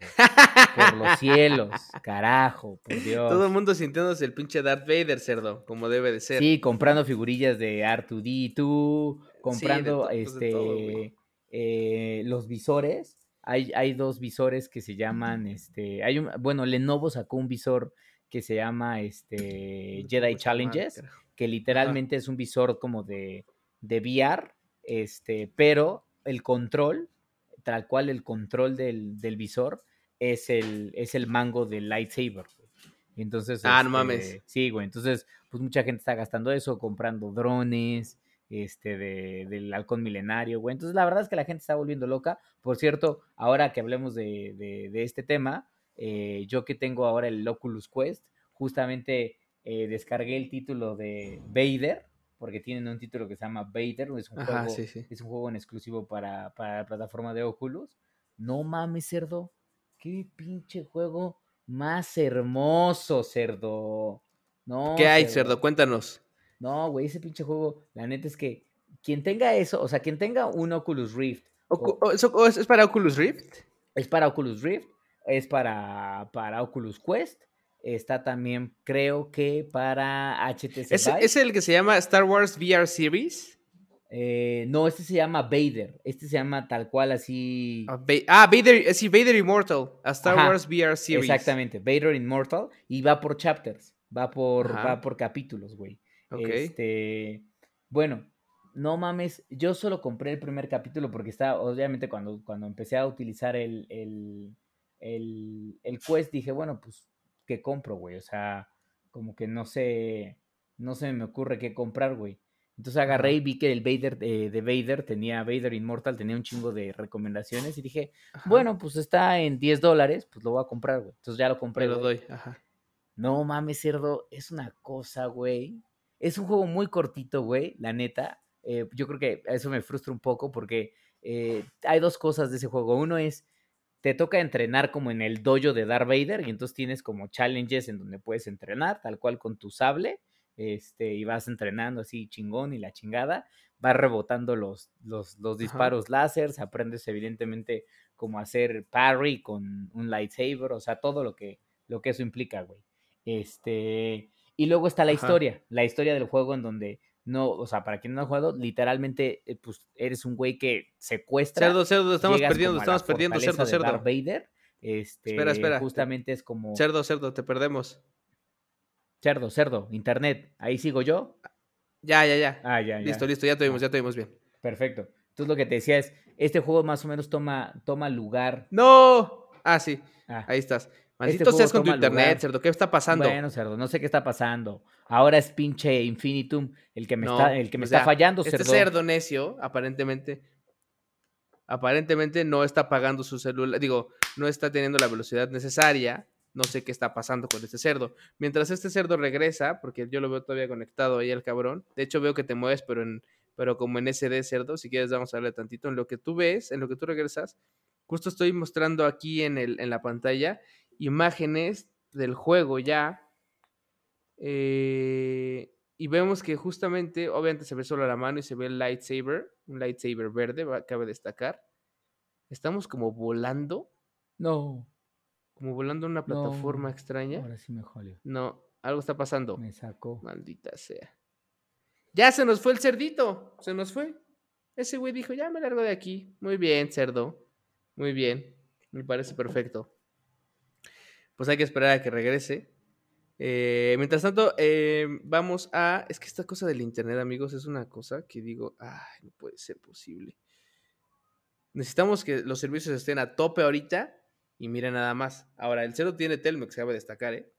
Por los cielos, carajo, por Dios. Todo el mundo sintiéndose el pinche Darth Vader, cerdo, como debe de ser. Sí, comprando figurillas de R2D2, comprando pues, de este eh, los visores. Hay, hay dos visores que se llaman, este, hay un, bueno, Lenovo sacó un visor que se llama este ¿Cómo se Jedi? Challenges, Carajo. que literalmente es un visor como de, de VR, este, pero el control, tal cual el control del, del visor, es el, es el mango del lightsaber. güey. Entonces, Ah, no este, mames. Sí, güey. Entonces, pues mucha gente está gastando eso, comprando drones, este, de, del halcón milenario, güey. Entonces, la verdad es que la gente está volviendo loca. Por cierto, ahora que hablemos de, de- de este tema, eh, yo que tengo ahora el Oculus Quest, justamente eh, descargué el título de Vader, porque tienen un título que se llama Vader, es un Ajá, juego, sí, sí. es un juego en exclusivo para, para la plataforma de Oculus. No mames, cerdo. Qué pinche juego más hermoso, cerdo. No, ¿Qué hay, cerdo? Cuéntanos. No, güey, ese pinche juego, la neta es que quien tenga eso, o sea, quien tenga un Oculus Rift, Ocu- o- oh, ¿eso- oh, ¿Es es para Oculus Rift? es para Oculus Rift, es para, para Oculus Quest, está también, creo que para HTC ¿Es, el que se llama Star Wars VR Series? Eh, no, este se llama Vader, este se llama tal cual así. Ah, ah, Vader, eh, sí, Vader Immortal. A Star Ajá, Wars VR Series. Exactamente, Vader Immortal, y va por chapters, va por, Ajá. va por capítulos, güey. Este, bueno, no mames, yo solo compré el primer capítulo porque estaba, obviamente cuando, cuando empecé a utilizar el, el, el, el Quest dije, bueno, pues, ¿qué compro, güey? O sea, como que no sé, no se me ocurre qué comprar, güey. Entonces agarré y vi que el Vader eh, de Vader tenía, Vader Immortal tenía un chingo de recomendaciones y dije, Ajá, bueno, pues está en 10 dólares, pues lo voy a comprar, güey. Entonces ya lo compré. me lo doy. Ajá. No mames, cerdo, es una cosa, güey. Es un juego muy cortito, güey, la neta. Eh, yo creo que eso me frustra un poco porque eh, hay dos cosas de ese juego. Uno es, te toca entrenar como en el dojo de Darth Vader y entonces tienes como challenges en donde puedes entrenar, tal cual con tu sable, este, y vas entrenando así chingón y la chingada. Vas rebotando los, los, los disparos láseres, aprendes evidentemente cómo hacer parry con un lightsaber, o sea, todo lo que, lo que eso implica, güey. Este, y luego está la Ajá. historia, la historia del juego en donde no, o sea, para quien no ha jugado, literalmente, eh, pues eres un güey que secuestra. Cerdo, cerdo, estamos perdiendo, estamos perdiendo, cerdo, cerdo. Darth Vader. Este, Espera, espera, te- Justamente es como Cerdo, cerdo, te perdemos. cerdo, cerdo, internet. Ahí sigo yo. Ya, ya, ya. Ah, ya, ya. listo, listo, ya te vimos, ya te vimos bien. Perfecto. Entonces lo que te decía es, este juego más o menos toma, toma lugar. ¡No! Ah, sí, Ah, ahí estás. Maldito juego seas con tu internet, lugar. cerdo. ¿Qué está pasando? Bueno, cerdo, no sé qué está pasando. Ahora es pinche Infinitum el que me No, está, el que me está sea, fallando, Este cerdo. cerdo necio, aparentemente, aparentemente no está pagando su celular, digo, no está teniendo la velocidad necesaria. No sé qué está pasando con este cerdo. Mientras este cerdo regresa, porque yo lo veo todavía conectado ahí al cabrón. De hecho, veo que te mueves, pero en, pero como en SD cerdo, si quieres vamos a darle tantito. En lo que tú ves, en lo que tú regresas, justo estoy mostrando aquí en, el, en la pantalla imágenes del juego ya. Eh, y vemos que justamente, obviamente se ve solo la mano y se ve el lightsaber, un lightsaber verde, cabe destacar. Estamos como volando, No. como volando en una plataforma No, extraña. Ahora sí me jodió. No, algo está pasando. Me sacó. Maldita sea. Ya se nos fue el cerdito. Se nos fue. Ese güey dijo, ya me largo de aquí. Muy bien, cerdo. Muy bien. Me parece perfecto. Pues hay que esperar a que regrese. Eh, mientras tanto, eh, vamos a... Es que esta cosa del internet, amigos, es una cosa que digo, ay, no puede ser posible. Necesitamos que los servicios estén a tope ahorita y miren nada más. Ahora, el cerdo tiene Telmex, cabe destacar, ¿eh?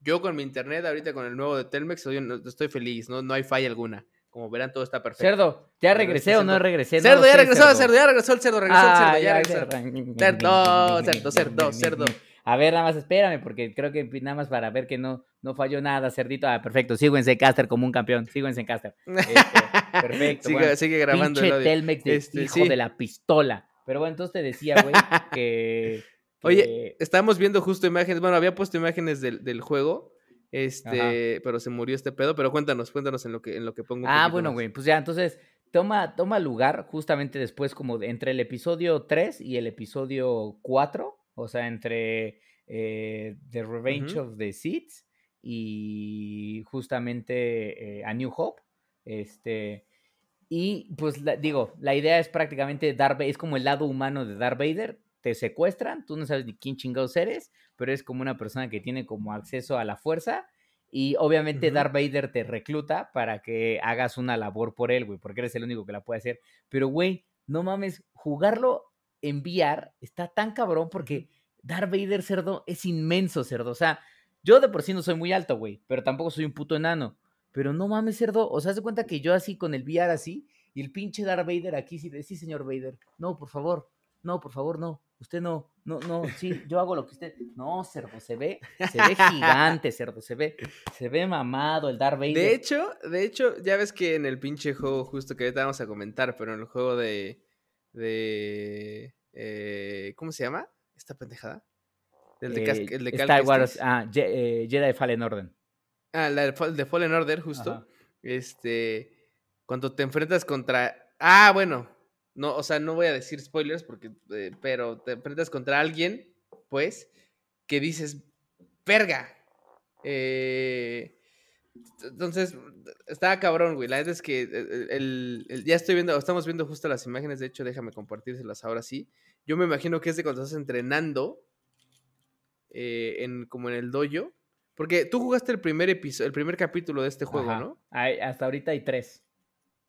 Yo con mi internet, ahorita con el nuevo de Telmex, estoy, no- estoy feliz, no, no hay falla alguna. Como verán, todo está perfecto. Cerdo, ¿ya regresé o no cerdo- regresé? Cerdo, ya sé, regresó, cerdo. ya regresó el cerdo, regresó el cerdo, Ah, ya regresó. Cerdo, cerdo, cerdo, cerdo. A ver, nada más espérame, porque creo que nada más para ver que no, no falló nada, cerdito. Ah, perfecto. Sigo en Caster como un campeón. Sigo en Caster. Este, perfecto. sigue, bueno. sigue grabando el Pinche audio. Telmex de Este, hijo sí. de la pistola. Pero bueno, entonces te decía, güey, que, Oye, Estábamos viendo justo imágenes, bueno, había puesto imágenes del, del juego, este, pero se murió este pedo, pero cuéntanos, cuéntanos en lo que, en lo que pongo. Ah, bueno, güey, pues ya, entonces toma, toma lugar justamente después, como entre el episodio 3 y el episodio 4, o sea, entre eh, The Revenge of the Sith y justamente eh, A New Hope. Este, y pues la- digo, la idea es prácticamente Darth es como el lado humano de Darth Vader. Te secuestran, tú no sabes ni quién chingados eres, pero es como una persona que tiene como acceso a la fuerza y obviamente Ujú. Darth Vader te recluta para que hagas una labor por él, güey, porque eres el único que la puede hacer. Pero, güey, no mames, jugarlo en VR está tan cabrón porque Darth Vader, cerdo, es inmenso, cerdo. O sea, yo de por sí no soy muy alto, güey, pero tampoco soy un puto enano. Pero no mames, cerdo, o sea, haz de cuenta que yo así con el VR así y el pinche Darth Vader aquí sí, de, sí, señor Vader, no, por favor, no, por favor, no. Usted no, no, no, sí, yo hago lo que usted. No, cerdo, se ve, se ve gigante, cerdo, se ve, se ve mamado el Darth Vader. De hecho, de hecho, ya ves que en el pinche juego, justo que ahorita vamos a comentar, pero en el juego de. De eh, ¿Cómo se llama? ¿Esta pendejada? El de, Eh, el de Cal Star Wars, ah, Je- eh, Jedi Fallen Order. Ah, la de Fall- de Fallen Order, justo. Ajá. Este. Cuando te enfrentas contra. Ah, bueno. No, o sea, no voy a decir spoilers porque. eh, pero te enfrentas contra alguien, pues. Que dices. Verga. Eh. Entonces, estaba cabrón, güey. La verdad es que el, el- el- ya estoy viendo, estamos viendo justo las imágenes. De hecho, déjame compartírselas ahora sí. Yo me imagino que es de cuando estás entrenando. eh, en, como en el dojo. Porque tú jugaste el primer episodio, el primer capítulo de este juego, Ajá. ¿no? Hay- hasta ahorita hay tres.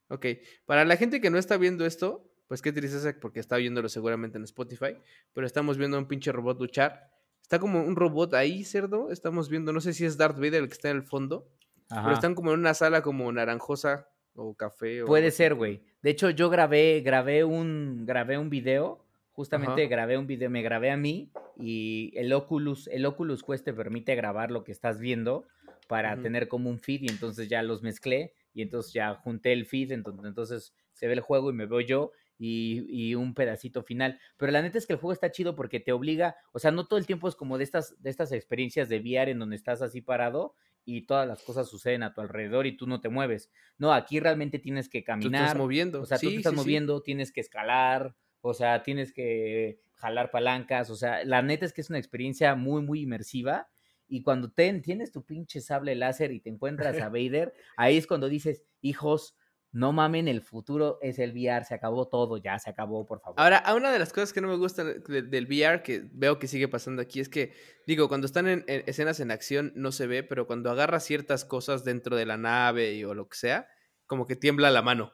Ok. Para la gente que no está viendo esto, pues qué tristeza porque está viéndolo seguramente en Spotify. Pero estamos viendo a un pinche robot luchar. Está como un robot ahí, cerdo. Estamos viendo, no sé si es Darth Vader el que está en el fondo. Ajá. Pero están como en una sala como naranjosa o café. O Puede ser, güey. De hecho, yo grabé, grabé un, grabé un video. Justamente Ajá. grabé un video, me grabé a mí y el Oculus, el Oculus Quest te permite grabar lo que estás viendo para tener como un feed y entonces ya los mezclé y entonces ya junté el feed, entonces, entonces se ve el juego y me veo yo y, y un pedacito final. Pero la neta es que el juego está chido porque te obliga, o sea, no todo el tiempo es como de estas, de estas experiencias de VR en donde estás así parado y todas las cosas suceden a tu alrededor y tú no te mueves. No, aquí realmente tienes que Tú caminar. estás moviendo. O sea, tú te estás sí, sí. moviendo, tienes que escalar, o sea, tienes que jalar palancas, o sea, la neta es que es una experiencia muy, muy inmersiva. Y cuando te, tienes tu pinche sable láser y te encuentras a Vader, ahí es cuando dices, hijos, no mamen, el futuro es el VR, se acabó todo, ya se acabó, por favor. Ahora, una de las cosas que no me gustan de- del VR, que veo que sigue pasando aquí, es que, digo, cuando están en, en escenas en acción no se ve, pero cuando agarras ciertas cosas dentro de la nave y, o lo que sea, como que tiembla la mano.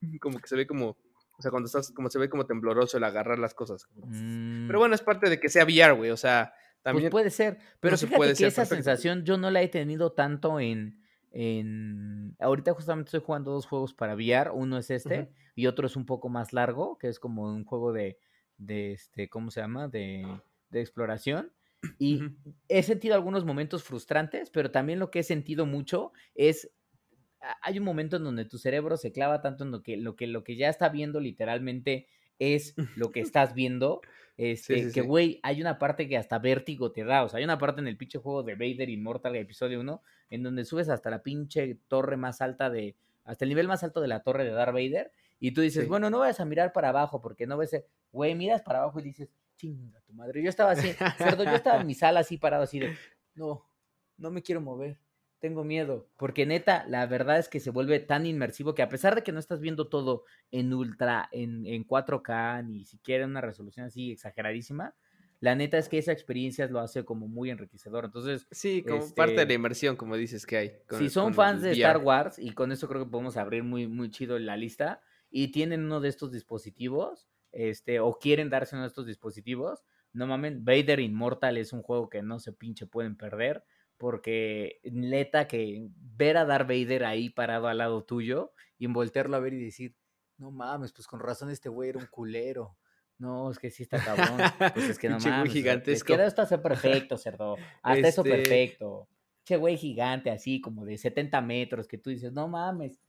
Como que se ve como, o sea, cuando estás, como se ve como tembloroso el agarrar las cosas. Mm, Pero bueno, es parte de que sea VR, güey, o sea, también... Pues puede ser, pero se fíjate puede que ser esa perfecto. sensación yo no la he tenido tanto en, en... Ahorita justamente estoy jugando dos juegos para VR, uno es este y otro es un poco más largo, que es como un juego de, de este, ¿cómo se llama? De, de exploración. Y he sentido algunos momentos frustrantes, pero también lo que he sentido mucho es hay un momento en donde tu cerebro se clava tanto en lo que lo que lo que ya está viendo literalmente es lo que estás viendo. Este, sí, que sí. güey, hay una parte que hasta vértigo te da. O sea, hay una parte en el pinche juego de Vader Immortal, episodio 1, en donde subes hasta la pinche torre más alta de. Hasta el nivel más alto de la torre de Darth Vader. Y tú dices, bueno, no vayas a mirar para abajo, porque no ves. Güey, miras para abajo y dices, chinga tu madre. Yo estaba así, cerdo, yo estaba en mi sala así parado, así de, no, no me quiero mover. Tengo miedo, porque neta, la verdad es que se vuelve tan inmersivo que a pesar de que no estás viendo todo en ultra, en, en 4K, ni siquiera en una resolución así exageradísima, la neta es que esa experiencia lo hace como muy enriquecedor. Entonces, Sí, como parte de Este, la inmersión, como dices que hay. con si son fans de VR. Star Wars, y con esto creo que podemos abrir muy, muy chido la lista, y tienen uno de estos dispositivos, este, o quieren darse uno de estos dispositivos, no mamen, Vader Immortal es un juego que no se pinche pueden perder, porque neta que ver a Darth Vader ahí parado al lado tuyo, y voltearlo a ver y decir, no mames, pues con razón este güey era un culero. No, es que sí está cabrón. Pues es que no mames. gigantesco. Es que esto hace perfecto, cerdo. Hasta eso Este- perfecto. Che, güey gigante, así como de 70 metros, que tú dices, no mames.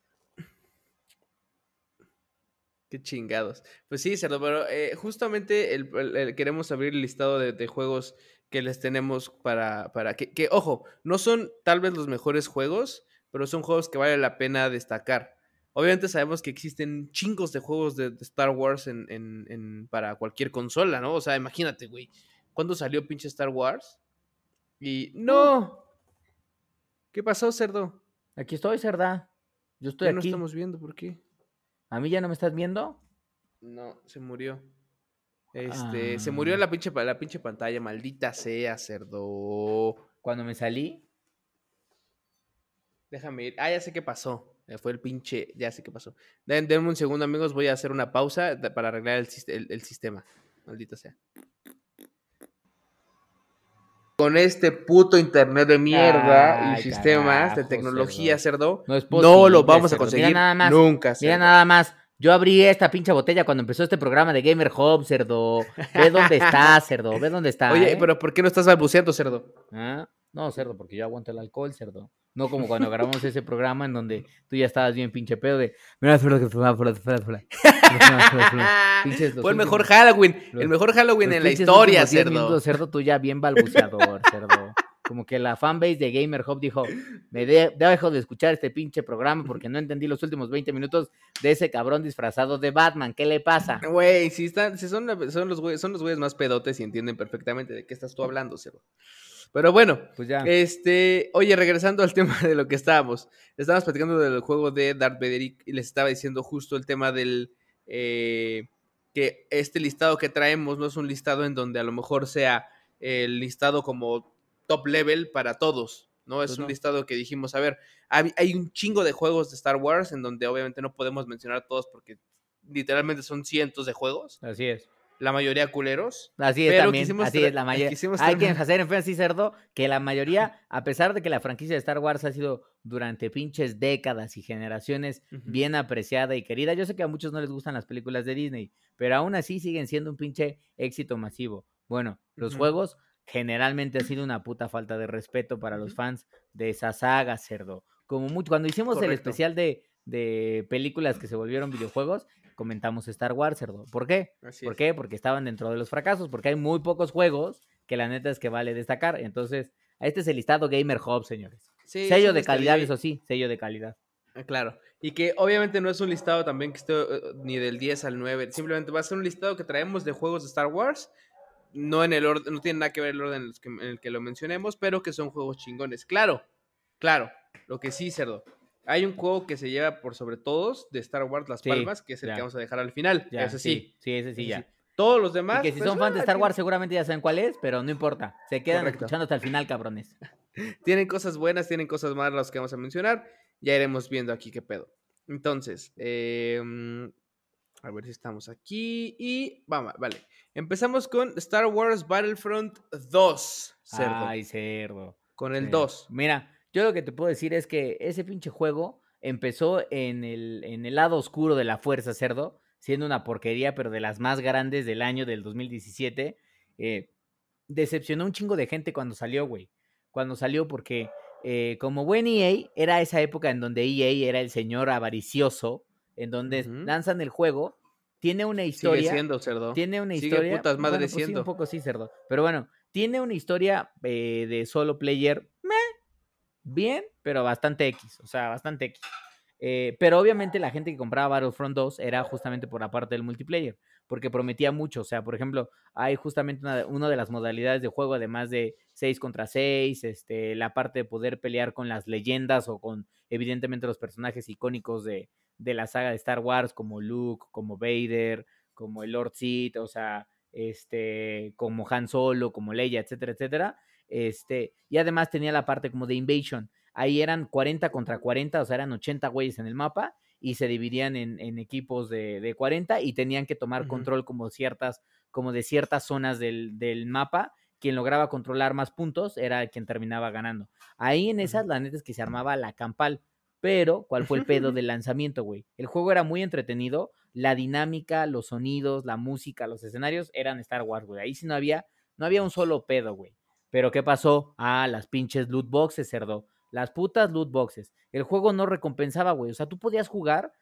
Qué chingados. Pues sí, Cerdo, pero eh, justamente el- el- el- queremos abrir el listado de, de juegos que les tenemos para, para que, que, ojo, no son tal vez los mejores juegos, pero son juegos que vale la pena destacar. Obviamente sabemos que existen chingos de juegos de, de Star Wars en, en- en- para cualquier consola, ¿no? O sea, imagínate, güey. ¿Cuándo salió pinche Star Wars? Y... ¡No! ¿Qué pasó, cerdo? Aquí estoy, cerda. Yo estoy Ya no aquí. estamos viendo, ¿por qué? ¿A mí ya no me estás viendo? No, se murió. Este, se murió Ah. la pinche, la pinche pantalla, maldita sea, cerdo. Cuando me salí, Déjame ir. Ah, ya sé qué pasó. Eh, Fue el pinche, ya sé qué pasó. Den, denme un segundo, amigos, voy a hacer una pausa para arreglar el, el- el sistema. Maldita sea. Con este puto internet de mierda Ay, y sistemas de tecnología, cerdo, no es no lo vamos a cerdo. Mira conseguir nada más, nunca, Mira cerdo. nada más. Yo abrí esta pinche botella cuando empezó este programa de Gamer Hub, cerdo. Ve dónde está, cerdo. Ve dónde está. Oye, ¿eh? pero ¿por qué no estás balbuceando, cerdo? ¿Ah? No, cerdo, porque yo aguanto el alcohol, cerdo. No como cuando grabamos ese programa en donde tú ya estabas bien pinche pedo de. Mira, cerdo, que. Pinches los Fue el mejor Halloween, el mejor Halloween en la historia, últimos 10 cerdo. cerdo, tú ya bien balbuceador, cerdo. Como que la fanbase de Gamer Hub dijo, me de- dejo de escuchar este pinche programa porque no entendí los últimos 20 minutos de ese cabrón disfrazado de Batman. ¿Qué le pasa? Güey, si están, si son, son los güeyes, son los güeyes más pedotes y entienden perfectamente de qué estás tú hablando, cerdo. Pero bueno, Pues ya. este, oye, regresando al tema de lo que estábamos, estábamos platicando del juego de Darth Vader y y les estaba diciendo justo el tema del eh, que este listado que traemos no es un listado en donde a lo mejor sea el listado como top level para todos, ¿no? Es Pues un no. listado que dijimos, a ver, hay, hay un chingo de juegos de Star Wars en donde obviamente no podemos mencionar todos porque literalmente son cientos de juegos, Así es. la mayoría culeros. Así es Pero también. quisimos Así es la mayoría. Hay que hacer énfasis, cerdo, que la mayoría, a pesar de que la franquicia de Star Wars ha sido durante pinches décadas y generaciones bien apreciada y querida, yo sé que a muchos no les gustan las películas de Disney, pero aún así siguen siendo un pinche éxito masivo. Bueno, los juegos generalmente ha sido una puta falta de respeto para los fans de esa saga, cerdo. Como mucho, cuando hicimos el especial de, de películas que se volvieron videojuegos, comentamos Star Wars, cerdo. ¿Por qué? Así ¿Por es. qué? Porque estaban dentro de los fracasos, porque hay muy pocos juegos que la neta es que vale destacar. Entonces, este es el listado Gamer Hub, señores. Sí, sello de calidad, bien. eso sí, sello de calidad. Ah, Claro. Y que obviamente no es un listado también que esté eh, ni del 10 al 9. Simplemente va a ser un listado que traemos de juegos de Star Wars. No en el orden, no tiene nada que ver el orden en, los que- en el que lo mencionemos, pero que son juegos chingones. Claro, claro. Lo que sí, cerdo. Hay un juego que se lleva por sobre todos de Star Wars Las Sí, Palmas, que es el ya. que vamos a dejar al final. Ya, Ese sí. Sí, ese sí, ese ya. sí. Todos los demás. y que si pues, son fans de ah, Star Wars seguramente ya saben cuál es, pero no importa. Se quedan Correcto. escuchando hasta el final, cabrones. Tienen cosas buenas, tienen cosas malas las que vamos a mencionar. Ya iremos viendo aquí qué pedo. Entonces, eh, a ver si estamos aquí. Y vamos, vale. Empezamos con Star Wars Battlefront 2. Cerdo, Ay, cerdo. con el Sí. 2. Mira, yo lo que te puedo decir es que ese pinche juego empezó en el, en el lado oscuro de la fuerza, cerdo, siendo una porquería, pero de las más grandes del año del 2017. Eh, decepcionó un chingo de gente cuando salió, güey. Cuando salió porque eh, como buen EA, era esa época en donde EA era el señor avaricioso, en donde lanzan el juego tiene una Sigue historia. siendo, cerdo. Tiene una Sigue historia. putas madres bueno, pues sí, siendo. un poco sí, cerdo. Pero bueno, tiene una historia eh, de solo player. meh, bien, pero bastante X. O sea, bastante X. Eh, pero obviamente la gente que compraba Battlefront 2 era justamente por la parte del multiplayer, porque prometía mucho. O sea, por ejemplo, hay justamente una, una de las modalidades de juego, además de 6 contra 6, este, la parte de poder pelear con las leyendas o con, evidentemente, los personajes icónicos de, de la saga de Star Wars, como Luke, como Vader, como el Lord Sith, o sea, este, como Han Solo, como Leia, etcétera, etcétera. Este, y además tenía la parte como de Invasion. Ahí eran 40 contra 40, o sea, eran 80 güeyes en el mapa y se dividían en, en equipos de, de 40 y tenían que tomar control como ciertas, como de ciertas zonas del, del mapa. Quien lograba controlar más puntos era quien terminaba ganando. Ahí en esas, la neta es que se armaba la campal. Pero, ¿cuál fue el pedo del lanzamiento, güey? El juego era muy entretenido, la dinámica, los sonidos, la música, los escenarios eran Star Wars, güey. Ahí sí no había, no había un solo pedo, güey. Pero ¿qué pasó? Ah, las pinches loot boxes, cerdo. Las putas loot boxes. El juego no recompensaba, güey. O sea, tú podías jugar,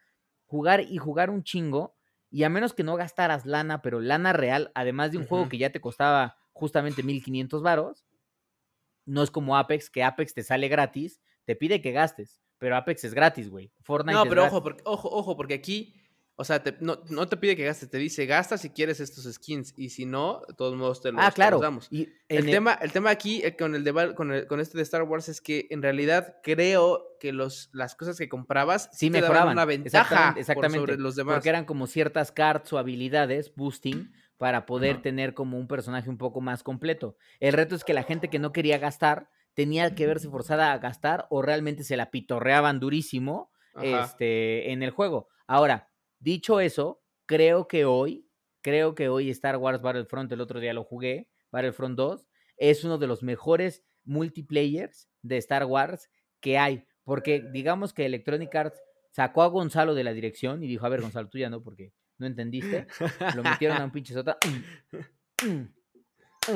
jugar y jugar un chingo. Y a menos que no gastaras lana, pero lana real, además de un juego que ya te costaba justamente 1500 varos, no es como Apex, que Apex te sale gratis, te pide que gastes, pero Apex es gratis, güey. Fortnite No, pero ojo porque, ojo, ojo, porque aquí, o sea, te- no, no te pide que gastes, te dice gasta si quieres estos skins y si no, de todos modos te los, Ah, claro. los damos. Y El, tema, el tema aquí eh, con el de con, el- con este de Star Wars es que en realidad creo que los, las cosas que comprabas sí te daban una ventaja exactamente, por sobre los demás. Porque eran como ciertas cards o habilidades boosting para poder tener como un personaje un poco más completo. El reto es que la gente que no quería gastar tenía que verse forzada a gastar o realmente se la pitorreaban durísimo Ajá. este, en el juego. Ahora, dicho eso, creo que hoy, creo que hoy Star Wars Battlefront, el otro día lo jugué, Battlefront 2, es uno de los mejores multiplayers de Star Wars que hay. Porque digamos que Electronic Arts sacó a Gonzalo de la dirección y dijo, a ver, Gonzalo, tú ya no, porque no entendiste. Lo metieron a un pinche sota.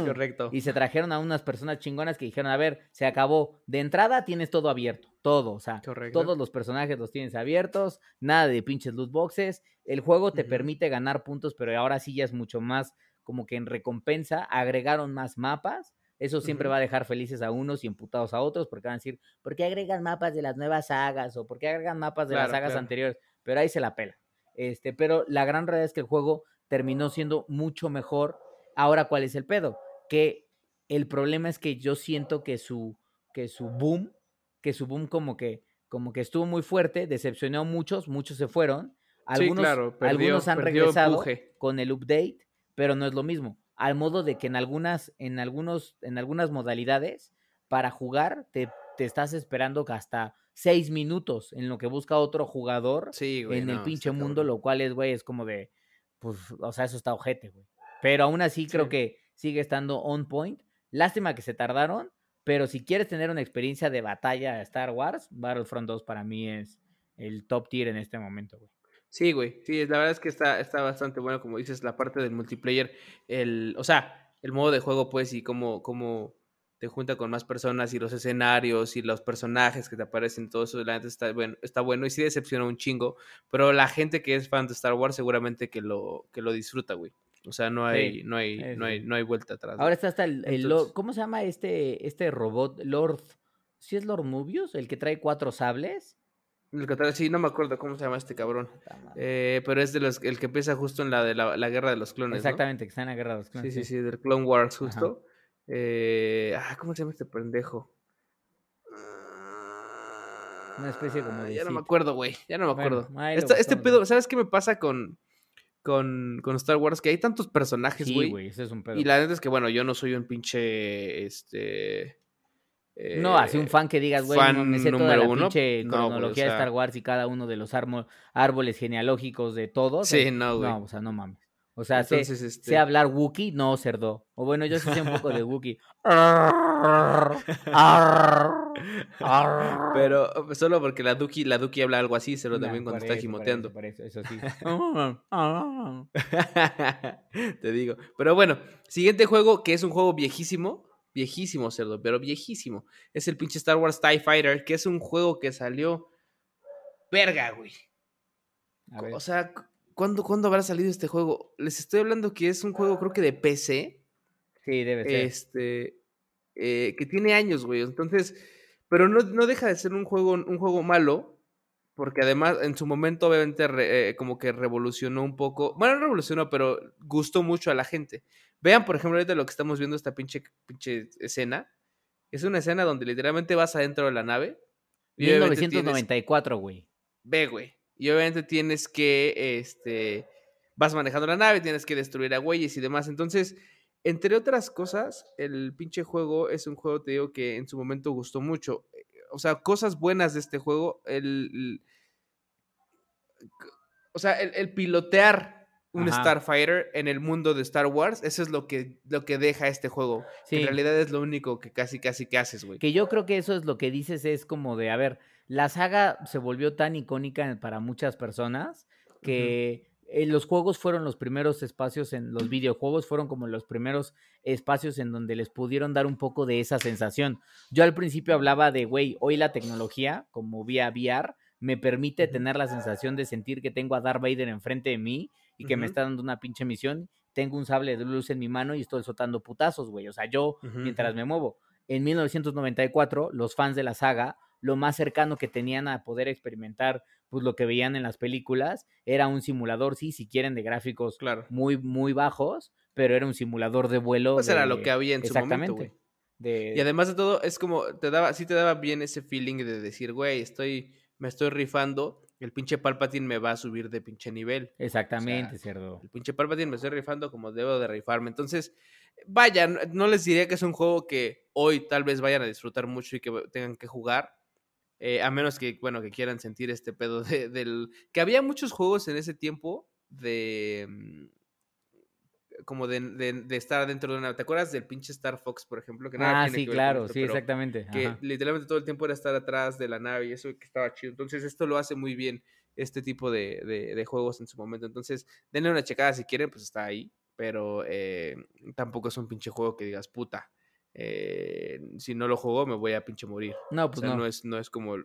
Correcto. Y se trajeron a unas personas chingonas que dijeron, a ver, se acabó. De entrada tienes todo abierto, todo, o sea, Correcto. todos los personajes los tienes abiertos, nada de pinches loot boxes. El juego te permite ganar puntos, pero ahora sí ya es mucho más como que en recompensa. Agregaron más mapas. Eso siempre va a dejar felices a unos y emputados a otros, porque van a decir, ¿por qué agregan mapas de las nuevas sagas? O ¿por qué agregan mapas de las sagas claro. anteriores? Pero ahí se la pela. Este, pero la gran realidad es que el juego terminó siendo mucho mejor. Ahora, ¿cuál es el pedo? Que el problema es que yo siento que su, que su boom, que su boom como que, como que estuvo muy fuerte, decepcionó a muchos, muchos se fueron. Sí, Algunos, claro, perdió- algunos han regresado empuje. con el update, pero no es lo mismo. Al modo de que en algunas, en algunos, en algunas modalidades, para jugar, te, te estás esperando que hasta seis minutos en lo que busca otro jugador Sí, güey. en el pinche mundo, lo cual es, güey, es como de, pues, o sea, eso está ojete, güey. Pero aún así creo Sí. que sigue estando on point. Lástima que se tardaron, pero si quieres tener una experiencia de batalla de Star Wars, Battlefront 2 para mí es el top tier en este momento, güey. Sí, güey. Sí, la verdad es que está, está bastante bueno, como dices, la parte del multiplayer. El, o sea, el modo de juego, pues, y cómo, cómo te junta con más personas y los escenarios y los personajes que te aparecen, todo eso, la neta está bueno, está bueno y sí decepciona un chingo. Pero la gente que es fan de Star Wars seguramente que lo, que lo disfruta, güey. O sea, no hay, Sí, no hay, sí, no hay, sí. no hay vuelta atrás. Ahora está hasta el, el Entonces- ¿cómo se llama este, este robot? Lord, ¿sí es Lord Mobius? El que trae cuatro sables. El que sí, no me acuerdo cómo se llama este cabrón. Eh, pero es de los, el que empieza justo en la de la, la guerra de los clones. ¿no? Exactamente, que está en la guerra de los Sí, clones. sí, sí, del Clone Wars, justo. Eh, ah, ¿Cómo se llama este pendejo? Una especie como de Ya no me acuerdo, güey. Ya no me acuerdo. este buscamos, pedo. ¿sabes qué me pasa con, con, con Star Wars? Que hay tantos personajes, Sí, güey. güey, ese es un pedo. y la neta es que, bueno, yo no soy un pinche. Este. No, así un eh, fan que digas, güey, no, me sé toda número la uno. pinche No, güey, o cronología de sea- Star Wars y cada uno de los árboles genealógicos de todos. Sí, eh, no, güey. No, o sea, no mames. O sea, sé, Entonces, este. sé hablar Wookiee, no cerdo. O bueno, yo sí sé un poco de Wookiee. Pero solo porque la Duki, la Duki habla algo así, No, también cuando está eso, gimoteando. eso, por eso, eso sí. Te digo. Pero bueno, siguiente juego que es un juego viejísimo. Viejísimo, cerdo, pero viejísimo. Es el pinche Star Wars TIE Fighter, que es un juego que salió. Verga, güey. O sea, ¿Cuándo, ¿Cuándo habrá salido este juego? Les estoy hablando que es un juego, creo que de PC. Sí, debe ser. Este. eh, que tiene años, güey. Entonces. Pero no, no deja de ser un juego, un juego malo. Porque además, en su momento, obviamente, re- eh, como que revolucionó un poco. Bueno, no revolucionó, pero gustó mucho a la gente. Vean, por ejemplo, ahorita lo que estamos viendo, esta pinche, pinche escena. Es una escena donde literalmente vas adentro de la nave. y obviamente tienes- 1994, güey. Ve, güey. Y obviamente tienes que, este, vas manejando la nave, tienes que destruir a güeyes y demás. Entonces, entre otras cosas, el pinche juego es un juego, te digo, que en su momento gustó mucho. O sea, cosas buenas de este juego, el... el- o sea, el, el pilotear un Ajá. Starfighter en el mundo de Star Wars, eso es lo que, lo que deja este juego. que. En realidad es lo único que casi, casi que haces, güey. Que yo creo que eso es lo que dices, es como de, a ver, la saga se volvió tan icónica para muchas personas que eh, los juegos fueron los primeros espacios en los videojuegos fueron como los primeros espacios en donde les pudieron dar un poco de esa sensación. Yo al principio hablaba de, güey, hoy la tecnología, como vía VR, me permite tener la sensación de sentir que tengo a Darth Vader enfrente de mí y que me está dando una pinche misión. Tengo un sable de luz en mi mano y estoy soltando putazos, güey. O sea, yo mientras me muevo. En 1994, los fans de la saga, lo más cercano que tenían a poder experimentar pues lo que veían en las películas era un simulador, sí, si quieren, de gráficos Claro. muy, muy bajos, pero era un simulador de vuelo. Pues era lo que había en su momento, Exactamente. güey. de- Y además de todo, es como, te daba, sí te daba bien ese feeling de decir, güey, estoy, me estoy rifando, el pinche Palpatine me va a subir de pinche nivel. Exactamente, o cerdo. El pinche Palpatine me estoy rifando como debo de rifarme. Entonces, vaya, no, no les diría que es un juego que hoy tal vez vayan a disfrutar mucho y que tengan que jugar. Eh, a menos que, bueno, que quieran sentir este pedo de- del... Que había muchos juegos en ese tiempo de... mm, Como de, de- de estar dentro de una... ¿Te acuerdas del pinche Star Fox, por ejemplo? Que nada Ah, tiene sí, que claro, esto, sí, exactamente. que ajá. literalmente todo el tiempo era estar atrás de la nave y eso que estaba chido. Entonces, esto lo hace muy bien este tipo de, de- de juegos en su momento. Entonces, denle una checada si quieren, pues está ahí. Pero eh, tampoco es un pinche juego que digas, puta. Eh, si no lo juego, me voy a pinche morir. No, O pues sea, no. no. es, no es como.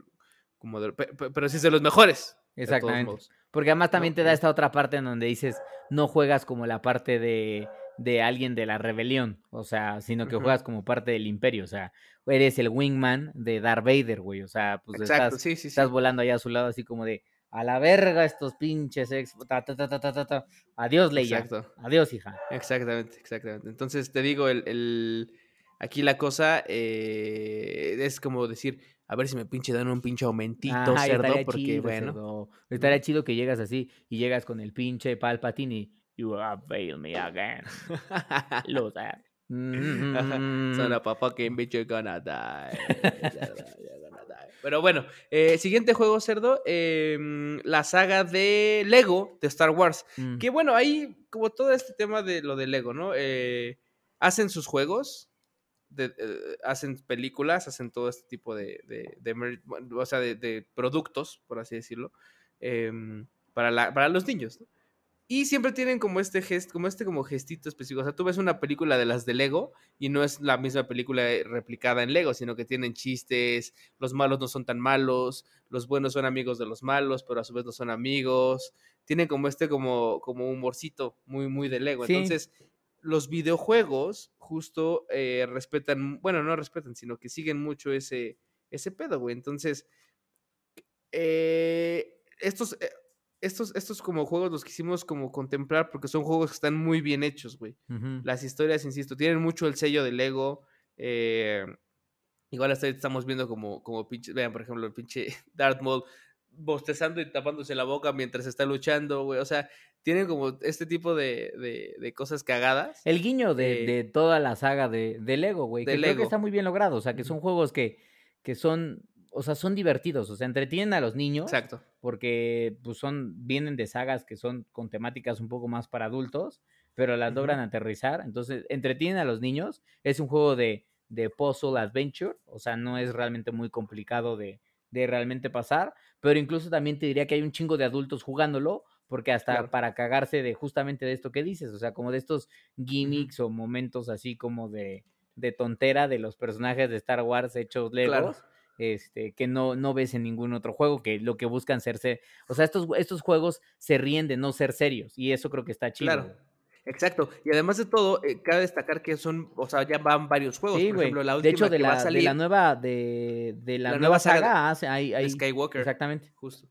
como de- pe- pe- pero sí es de los mejores. Exactamente. Porque además también te da esta otra parte en donde dices, no juegas como la parte de, de alguien de la rebelión, o sea, sino que juegas como parte del imperio, o sea, eres el wingman de Darth Vader, güey, o sea, pues Exacto, estás, sí, sí, sí. estás volando allá a su lado así como de, a la verga estos pinches ex, ta, ta, ta. adiós Leia, Exacto. adiós hija. Exactamente, exactamente. Entonces te digo, el, el- aquí la cosa eh, es como decir, a ver si me pinche dan un pinche aumentito, Ajá, cerdo, porque chido, bueno. cerdo. Estaría chido que llegas así y llegas con el pinche Palpatine y you have failed me again, loser. Mm. Son a papa que bitch you're gonna die. Pero bueno, eh, siguiente juego, cerdo, em, la saga de Lego de Star Wars. Mm. Que bueno, ahí como todo este tema de lo de Lego, ¿no? Eh, hacen sus juegos, de- eh, hacen películas, hacen todo este tipo de, de, de o sea, de, productos, por así decirlo, em, para, la- para los niños, ¿no? Y siempre tienen como este gesto, como este como gestito específico. O sea, tú ves una película de las de Lego y no es la misma película eh, replicada en Lego, sino que tienen chistes, los malos no son tan malos, los buenos son amigos de los malos, pero a su vez no son amigos. Tienen como este como, como humorcito muy, muy de Lego. Sí. Entonces, los videojuegos justo eh, respetan, bueno, no respetan, sino que siguen mucho ese, ese pedo, güey. Entonces, eh, estos, eh, estos, estos como juegos los quisimos como contemplar porque son juegos que están muy bien hechos, güey. Las historias, insisto, tienen mucho el sello de Lego. eh, igual hasta estamos viendo como, como pinche, vean, por ejemplo, el pinche Darth Maul bostezando y tapándose la boca mientras está luchando, güey. O sea, tienen como este tipo de, de, de cosas cagadas. El guiño de, Eh, de toda la saga de, de Lego, güey. Que creo que Lego. está muy bien logrado. O sea, que son juegos que, que son, o sea, son divertidos. O sea, entretienen a los niños. Exacto. Porque pues son, vienen de sagas que son con temáticas un poco más para adultos, pero las logran aterrizar. Entonces, entretienen a los niños. Es un juego de, de puzzle adventure. O sea, no es realmente muy complicado de, de realmente pasar. Pero incluso también te diría que hay un chingo de adultos jugándolo. Porque hasta Claro. para cagarse de justamente de esto que dices, o sea, como de estos gimmicks o momentos así como de, de tontera de los personajes de Star Wars hechos legos, Claro. este, que no, no ves en ningún otro juego, que lo que buscan ser, ser o sea, estos, estos juegos se ríen de no ser serios, y eso creo que está chido. Claro. Exacto. Y además de todo, eh, cabe destacar que son, o sea, ya van varios juegos. Sí, Por ejemplo, la De última hecho, de que va la, a salir, de la nueva, de, de la, La nueva saga saga, hace- hay, de hay- Skywalker. exactamente. Justo.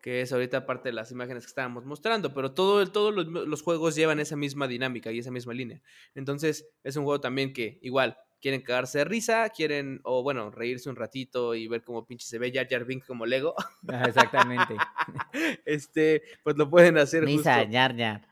Que es ahorita parte de las imágenes que estábamos mostrando. Pero todo, todos los, los juegos llevan esa misma dinámica y esa misma línea. Entonces, es un juego también que, igual, quieren cagarse de risa, quieren, o bueno, reírse un ratito y ver cómo pinche se ve Jar Jar Binks como Lego. Exactamente. este, pues lo pueden hacer Misa, justo. Yar Yar.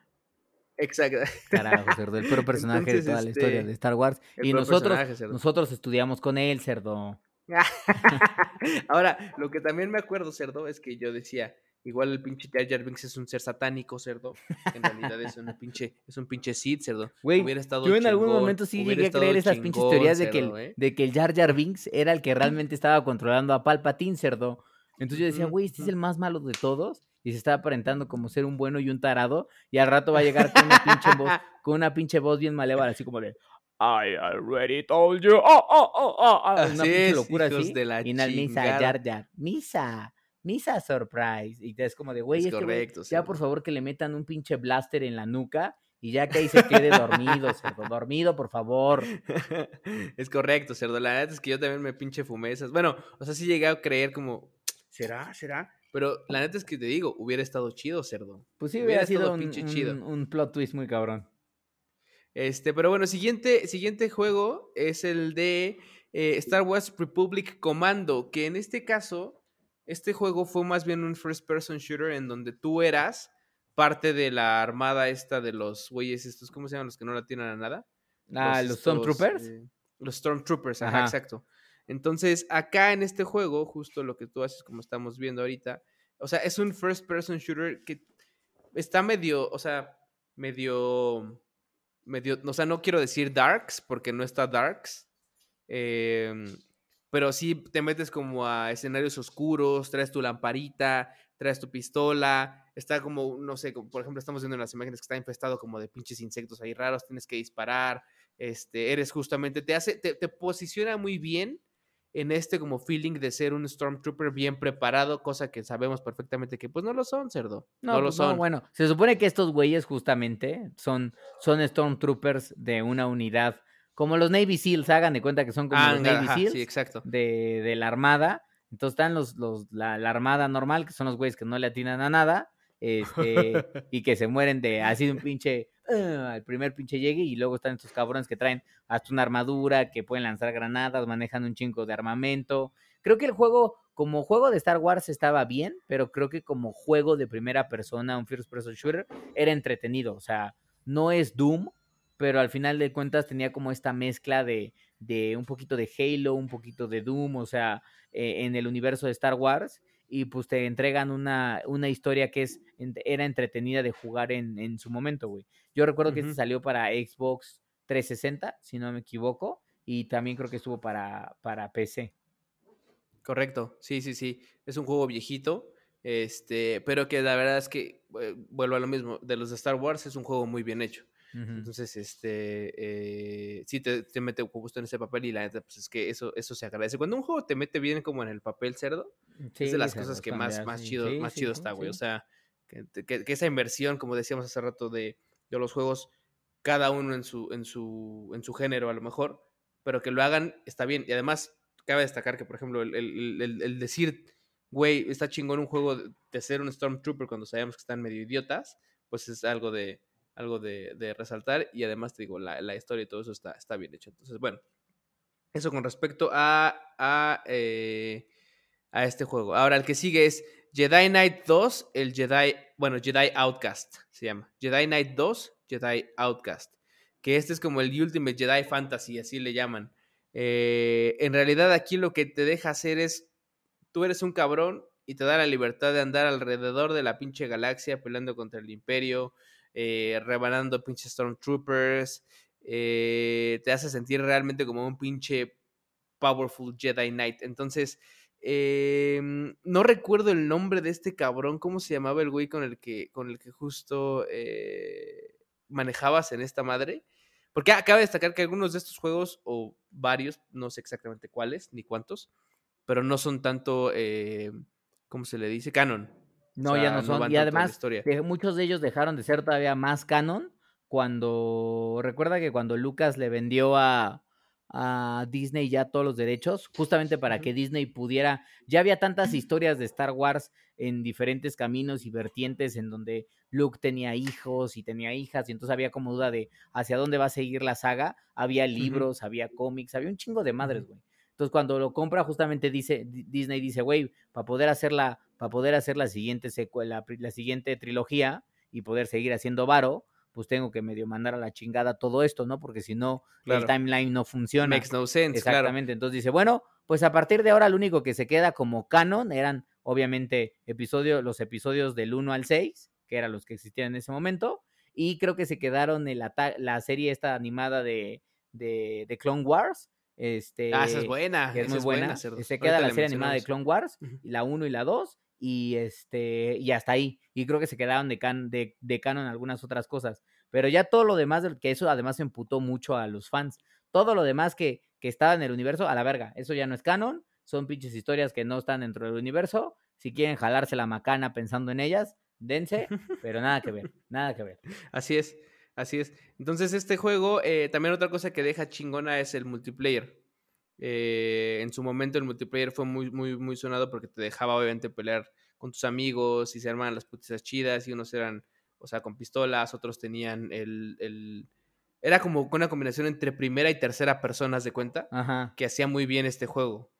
Exacto. Carajo, cerdo, el peor personaje Entonces, de toda la historia este, de Star Wars. el Y nosotros, nosotros estudiamos con él, cerdo. Ahora, lo que también me acuerdo, cerdo, es que yo decía, igual el pinche Jar Jar Binks es un ser satánico, cerdo. En realidad es un pinche, es un pinche Sid, cerdo. Güey, Hubiera estado Yo en algún momento sí llegué a creer esas pinches teorías de que, el, ¿eh? de que el Jar Jar Binks era el que realmente estaba controlando a Palpatine, cerdo. Entonces yo decía, güey, este es el más malo de todos. Y se está aparentando como ser un bueno y un tarado. Y al rato va a llegar con una pinche voz, con una pinche voz bien malévola, así como de I already told you. Oh, oh, oh, oh, oh", Una Así pinche es, locura así. de la y misa. Jar Jar. Misa. Misa surprise. Y es como de, güey, Es este correcto, ya por favor que le metan un pinche blaster en la nuca. Y ya que ahí se quede dormido, cerdo. Dormido, por favor. es correcto, cerdo. La neta es que yo también me pinche fumé esas. Bueno, o sea, sí llegué a creer como, ¿será? ¿Será? Pero la neta es que te digo, hubiera estado chido, cerdo. Pues sí, Hubiera hubiera sido un, pinche chido. un- plot twist muy cabrón. Este, pero bueno, siguiente, siguiente juego es el de eh, Star Wars Republic Commando, que en este caso, este juego fue más bien un first person shooter en donde tú eras parte de la armada esta de los güeyes estos, ¿cómo se llaman los que no la tienen a nada? Ah, los Stormtroopers. eh, los Stormtroopers, ajá, Ajá. exacto. Entonces, acá en este juego, justo lo que tú haces, como estamos viendo ahorita, o sea, es un first person shooter que está medio, o sea, medio, medio, o sea, no quiero decir darks, porque no está darks, em, pero sí te metes como a escenarios oscuros, traes tu lamparita, traes tu pistola, está como, no sé, por ejemplo, estamos viendo en las imágenes que está infestado como de pinches insectos ahí raros, tienes que disparar, este, eres justamente, te hace, te posiciona muy bien en este como feeling de ser un Stormtrooper bien preparado, cosa que sabemos perfectamente que pues no lo son, cerdo. No, lo pues son. bueno, se supone que estos güeyes justamente son, son Stormtroopers de una unidad, como los Navy SEALs, hagan de cuenta que son como Ah, los Navy ajá, SEAls sí, exacto. de, de la Armada. Entonces están los, los, la, la Armada normal, que son los güeyes que no le atinan a nada, este, y que se mueren de así de un pinche, "Ah", al primer pinche llegue, y luego están estos cabrones que traen hasta una armadura, que pueden lanzar granadas, manejan un chingo de armamento. Creo que el juego, como juego de Star Wars, estaba bien, pero creo que como juego de primera persona, un first person shooter, era entretenido. O sea, no es Doom, pero al final de cuentas tenía como esta mezcla de, de un poquito de Halo, un poquito de Doom, o sea, eh, en el universo de Star Wars. Y pues te entregan una, una historia que es, era entretenida de jugar en, en su momento, güey. Yo recuerdo que este Ujú. salió para Xbox 360, si no me equivoco, y también creo que estuvo para, para PC. Correcto, sí, sí, sí. Es un juego viejito, este, pero que la verdad es que, eh, vuelvo a lo mismo, de los de Star Wars es un juego muy bien hecho. Entonces, este, eh, sí te, te mete justo en ese papel y la neta, pues es que eso, eso se agradece. Cuando un juego te mete bien como en el papel cerdo, es de las Sí, cosas que más, más chido, Sí, más sí, chido sí, está, güey. O sí. sea, que, te- que- que esa inversión, como decíamos hace rato, de, de los juegos, cada uno en su, en su, en su género a lo mejor, pero que lo hagan está bien. Y además, cabe destacar que, por ejemplo, el, el- el- el decir, güey, está chingón un juego de, de ser un Stormtrooper cuando sabemos que están medio idiotas, pues es algo de algo de, resaltar y además te digo, la, historia y todo eso está, está bien hecho. Entonces, bueno, eso con respecto a, a, eh, a este juego. Ahora, el que sigue es Jedi Knight 2, el Jedi, bueno, Jedi Outcast se llama. Jedi Knight 2, Jedi Outcast. Que este es como el Ultimate Jedi Fantasy, así le llaman. Eh, en realidad aquí lo que te deja hacer es, tú eres un cabrón y te da la libertad de andar alrededor de la pinche galaxia peleando contra el imperio, eh, rebanando pinches Stormtroopers, eh, te hace sentir realmente como un pinche powerful Jedi Knight. Entonces, eh, no recuerdo el nombre de este cabrón, ¿cómo se llamaba el güey con el que, con el que justo eh, manejabas en esta madre? Porque acaba de destacar que algunos de estos juegos, o varios, no sé exactamente cuáles ni cuántos, pero no son tanto, eh, ¿cómo se le dice? Canon. No, ya no son. y además, muchos de ellos dejaron de ser todavía más canon cuando. Recuerda que cuando Lucas le vendió a, a Disney ya todos los derechos, justamente para que Disney pudiera. Ya había tantas historias de Star Wars en diferentes caminos y vertientes en donde Luke tenía hijos y tenía hijas, y entonces había como duda de hacia dónde va a seguir la saga. Había libros, había cómics, había un chingo de madres, güey. Entonces, cuando lo compra, justamente dice, Disney dice, güey, para poder hacer la, para poder hacer la siguiente secuela, la siguiente trilogía y poder seguir haciendo varo, pues tengo que medio mandar a la chingada todo esto, ¿no? Porque si no, el timeline no funciona. Makes no sense, Exactamente. Entonces dice, bueno, pues a partir de ahora lo único que se queda como canon eran, obviamente, episodio, los episodios del 1 al 6, que eran los que existían en ese momento, y creo que se quedaron en la, serie esta animada de, de, de Clone Wars, este, ah, esa es buena. es muy buena. se queda la serie animada de Clone Wars, la 1 y la 2, y este, y hasta ahí. Y creo que se quedaron de, can, de, de canon algunas otras cosas. Pero ya todo lo demás, que eso además emputó mucho a los fans. Todo lo demás que, que estaba en el universo, a la verga. Eso ya no es canon. Son pinches historias que no están dentro del universo. Si quieren jalarse la macana pensando en ellas, dense, pero nada que ver, nada que ver. Así es. Así es. Entonces, este juego, eh, también otra cosa que deja chingona es el multiplayer. Eh, en su momento el multiplayer fue muy, muy, muy sonado porque te dejaba obviamente pelear con tus amigos y se armaban las putizas chidas y unos eran, o sea, con pistolas, otros tenían el... el... Era como una combinación entre primera y tercera personas de cuenta que hacía muy bien este juego.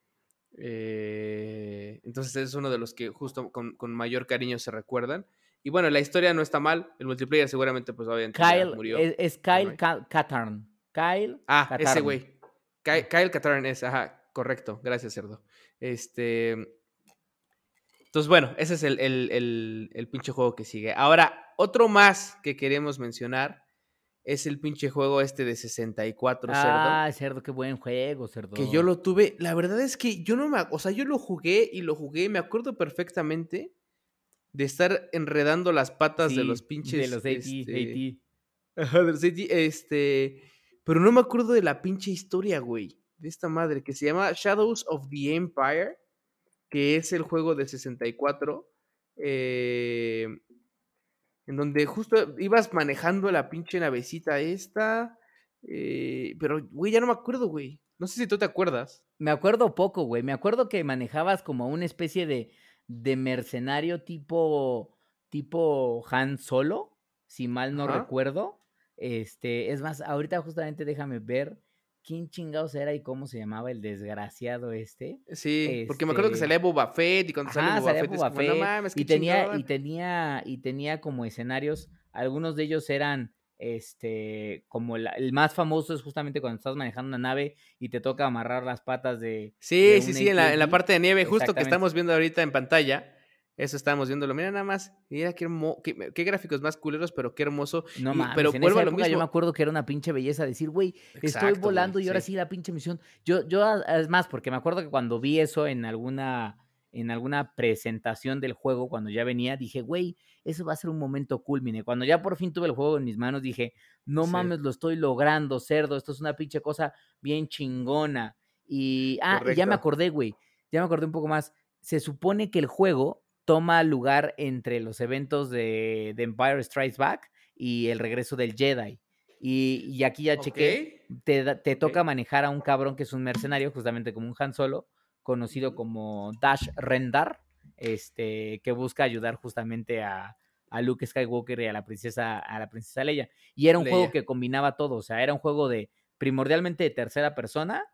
Eh, entonces es uno de los que justo con, con mayor cariño se recuerdan. Y bueno, la historia no está mal. El multiplayer seguramente, pues obviamente Kyle, murió. Es, Kyle Katarn. Kyle. Ah, ese güey. Kyle, Katarn es, ajá, correcto. Gracias, cerdo. Este. Entonces, bueno, ese es el, el, el, pinche juego que sigue. Ahora, otro más que queremos mencionar es el pinche juego este de 64, cerdo. Ah, cerdo, qué buen juego, cerdo. Que yo lo tuve. La verdad es que yo no me. O sea, yo lo jugué y lo jugué, me acuerdo perfectamente de estar enredando las patas de los pinches. De los AT, este, Ajá, de los AT, este. Pero no me acuerdo de la pinche historia, güey. De esta madre, que se llama Shadows of the Empire, que es el juego de 64. Eh, en donde justo ibas manejando la pinche navecita esta. Eh, pero, güey, ya no me acuerdo, güey. No sé si tú te acuerdas. Me acuerdo poco, güey. Me acuerdo que manejabas como una especie de de mercenario tipo, tipo Han Solo, si mal no recuerdo. Este, es más, ahorita justamente déjame ver quién chingados era y cómo se llamaba el desgraciado este. Sí, porque me acuerdo que este salía Boba Fett y cuando salía Boba, Fett, no y tenía y tenía y tenía como escenarios, algunos de ellos eran este, como el, más famoso es justamente cuando estás manejando una nave y te toca amarrar las patas de. Sí, sí, sí, en la, en la, parte de nieve, justo que estamos viendo ahorita en pantalla. Eso estábamos viéndolo. Mira nada más. Mira qué, qué, gráficos más culeros, pero qué hermoso. No mames, pero en esa época yo me acuerdo que era una pinche belleza decir, güey, estoy volando y ahora sí. la pinche misión. Yo, yo, es más, porque me acuerdo que cuando vi eso en alguna en alguna presentación del juego, cuando ya venía, dije, güey, eso va a ser un momento culmine. Cuando ya por fin tuve el juego en mis manos, dije, no mames, lo estoy logrando, cerdo, esto es una pinche cosa bien chingona. Y, ah, ya me acordé, güey, ya me acordé un poco más. Se supone que el juego toma lugar entre los eventos de, Empire Strikes Back y el regreso del Jedi. Y, aquí ya chequé, te, te toca manejar a un cabrón que es un mercenario, justamente como un Han Solo, conocido como Dash Rendar, este, que busca ayudar justamente a, a Luke Skywalker y a la princesa, a la princesa Leia. Y era un juego que combinaba todo, o sea, era un juego de primordialmente de tercera persona,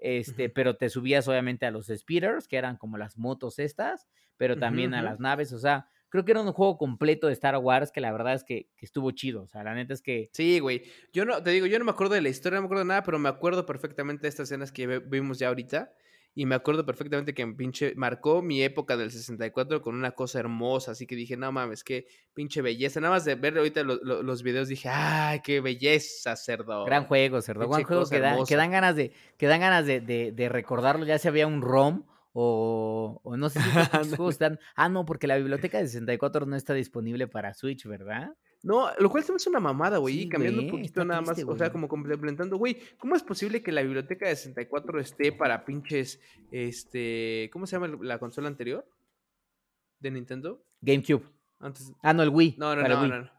este, pero te subías obviamente a los speeders, que eran como las motos estas, pero también a las naves, o sea, creo que era un juego completo de Star Wars que la verdad es que, que, estuvo chido. O sea, la neta es que. Sí, güey. Yo no, te digo, yo no me acuerdo de la historia, no me acuerdo de nada, pero me acuerdo perfectamente de estas escenas que vimos ya ahorita. Y me acuerdo perfectamente que pinche marcó mi época del 64 con una cosa hermosa. Así que dije, no mames, qué pinche belleza. Nada más de ver ahorita los videos dije, ay, qué belleza, cerdo. Gran juego, cerdo. Gran juego que, dan ganas, de, que dan ganas de, de, recordarlo. Ya se había un ROM o, no sé si juegos están. Ah, no, porque la biblioteca de 64 no está disponible para Switch, ¿verdad? No, lo cual se me hace una mamada, güey. Sí, y cambiando un poquito nada más, o sea, como complementando, güey, ¿cómo es posible que la biblioteca de 64 esté para pinches, este, ¿cómo se llama la consola anterior? ¿De Nintendo? GameCube. Antes, Ah, no, el Wii. no, no, para no, Wii. no, no.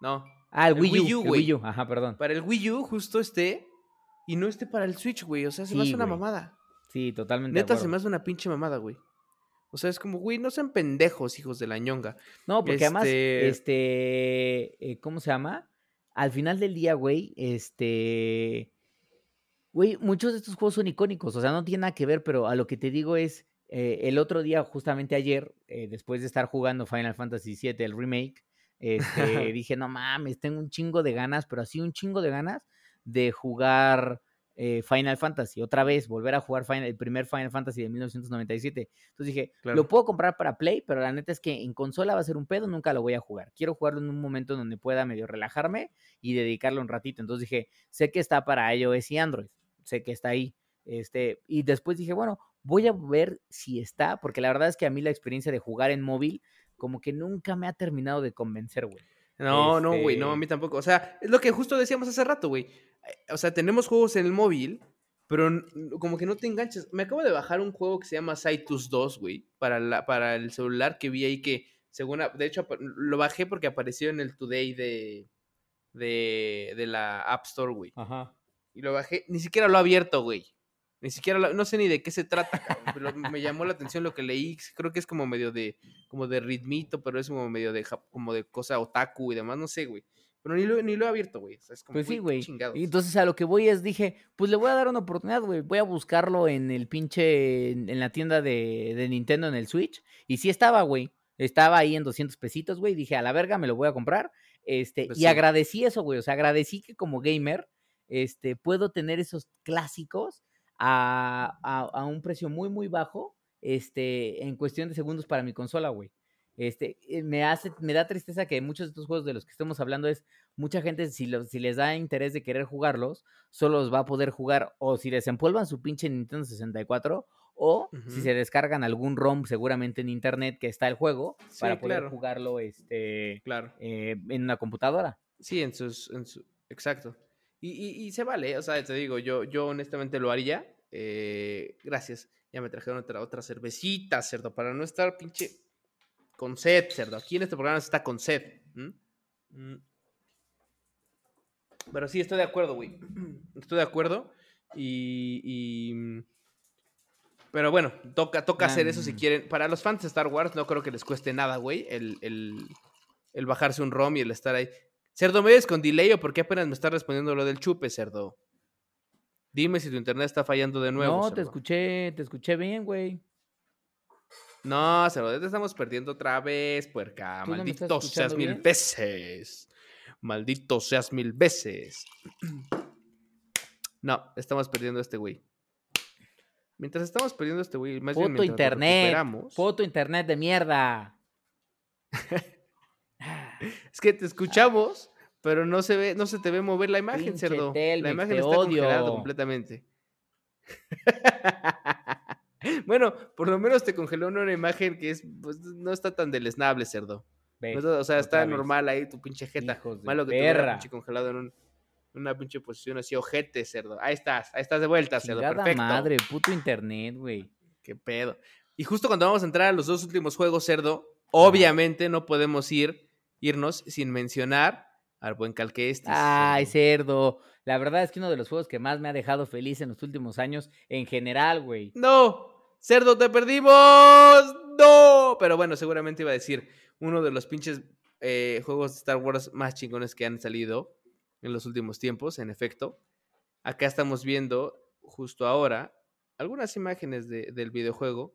No, Ah, el El Wii, Wii U. Güey. Wii U. Ajá, perdón. para el Wii U justo esté y no esté para el Switch, güey. O sea, se me hace una mamada. Sí, totalmente. de Neta, se me hace una pinche mamada, güey. O sea, es como, güey, no sean pendejos, hijos de la ñonga. No, porque además, Este- este, eh, ¿cómo se llama? Al final del día, güey, este, güey, muchos de estos juegos son icónicos, o sea, no tiene nada que ver, pero a lo que te digo es, eh, el otro día, justamente ayer, eh, después de estar jugando Final Fantasy VII, el remake, este, dije, no mames, tengo un chingo de ganas, pero así un chingo de ganas de jugar eh, Final Fantasy, otra vez, volver a jugar Final- el primer Final Fantasy de 1997. Entonces dije, Claro. lo puedo comprar para Play, pero la neta es que en consola va a ser un pedo, nunca lo voy a jugar. Quiero jugarlo en un momento donde pueda medio relajarme y dedicarle un ratito. Entonces dije, sé que está para iOS y Android, sé que está ahí. Este, y después dije, bueno, voy a ver si está, porque la verdad es que a mí la experiencia de jugar en móvil como que nunca me ha terminado de convencer, güey. No, no, güey, no, a Este- mí tampoco. O sea, es lo que justo decíamos hace rato, güey. Eh, O sea, tenemos juegos en el móvil, pero como que no te enganchas. Me acabo de bajar un juego que se llama Citus 2, güey, para, la, para el celular que vi ahí que, según, de hecho, lo bajé porque apareció en el Today de, de, de la App Store, güey. Ajá. Y lo bajé, ni siquiera lo he abierto, güey. Ni siquiera, no sé ni de qué se trata, pero me llamó la atención lo que leí. Creo que es como medio de, como de ritmito, pero es como medio de, como de cosa otaku y demás, no sé, güey. Pero ni lo, ni lo he abierto, güey. O sea, es como, Pues sí, güey. entonces a lo que voy es, dije, pues le voy a dar una oportunidad, güey. Voy a buscarlo en el pinche, en, en la tienda de, de Nintendo en el Switch. Y sí estaba, güey. Estaba ahí en 200 pesitos, güey. Dije, a la verga, me lo voy a comprar. Este, Pues y sí. agradecí eso, güey. O sea, agradecí que como gamer, este, puedo tener esos clásicos a, a, a un precio muy, muy bajo, este, en cuestión de segundos para mi consola, güey. Este, eh, me hace, me da tristeza que muchos de estos juegos de los que estamos hablando es mucha gente, si, los- si les da interés de querer jugarlos, solo los va a poder jugar o si desempolvan su pinche Nintendo 64 o si Ujú. se descargan algún ROM seguramente en internet que está el juego para poder claro. jugarlo este, Claro. eh, en una computadora. Sí, en sus, en su, exacto. Y, y, y se vale, o sea, te digo, yo, yo honestamente lo haría. Eh, gracias. Ya me trajeron otra, otra cervecita, cerdo, para no estar pinche con sed, cerdo. Aquí en este programa se está con sed. Mm. Pero sí, estoy de acuerdo, güey. Estoy de acuerdo. Y. y, mm, pero bueno, toca, toca hacer eso si Mm. quieren. Para los fans de Star Wars, no creo que les cueste nada, güey. El, el, el bajarse un ROM y el estar ahí. Cerdo, ¿me ves con delay o por qué apenas me está respondiendo lo del chupe, cerdo? Dime si tu internet está fallando de nuevo. no, te escuché, te escuché bien, güey. No, ya te estamos perdiendo otra vez, puerca. ¿Tú no me estás Maldito seas mil bien? veces. Maldito seas mil veces. No, estamos perdiendo a este güey. Mientras estamos perdiendo a este güey, más bien Foto mientras lo internet. Foto internet de mierda. Es que te escuchamos, pero no se ve, no se te ve mover la imagen, Pinche cerdo. Telmex, la imagen está congelada odio. completamente. bueno, por lo menos te congeló una imagen que es, pues, no está tan deleznable, cerdo. Ve, No está- o sea, está normal ahí tu pinche jeta. Malo que te pinche congelado en un- una pinche posición así, ojete, cerdo. Ahí estás, ahí estás de vuelta, cerdo. Perfecto. madre, puto internet, güey. Qué pedo. Y justo cuando vamos a entrar a los dos últimos juegos, cerdo, obviamente no podemos ir, irnos sin mencionar al buen Calquestis. Ay, cerdo. cerdo. La verdad es que uno de los juegos que más me ha dejado feliz en los últimos años, en general, güey. ¡No! ¡Cerdo, te perdimos! ¡No! Pero bueno, seguramente iba a decir uno de los pinches eh, juegos de Star Wars más chingones que han salido en los últimos tiempos, en efecto. Acá estamos viendo, justo ahora, algunas imágenes de- del videojuego.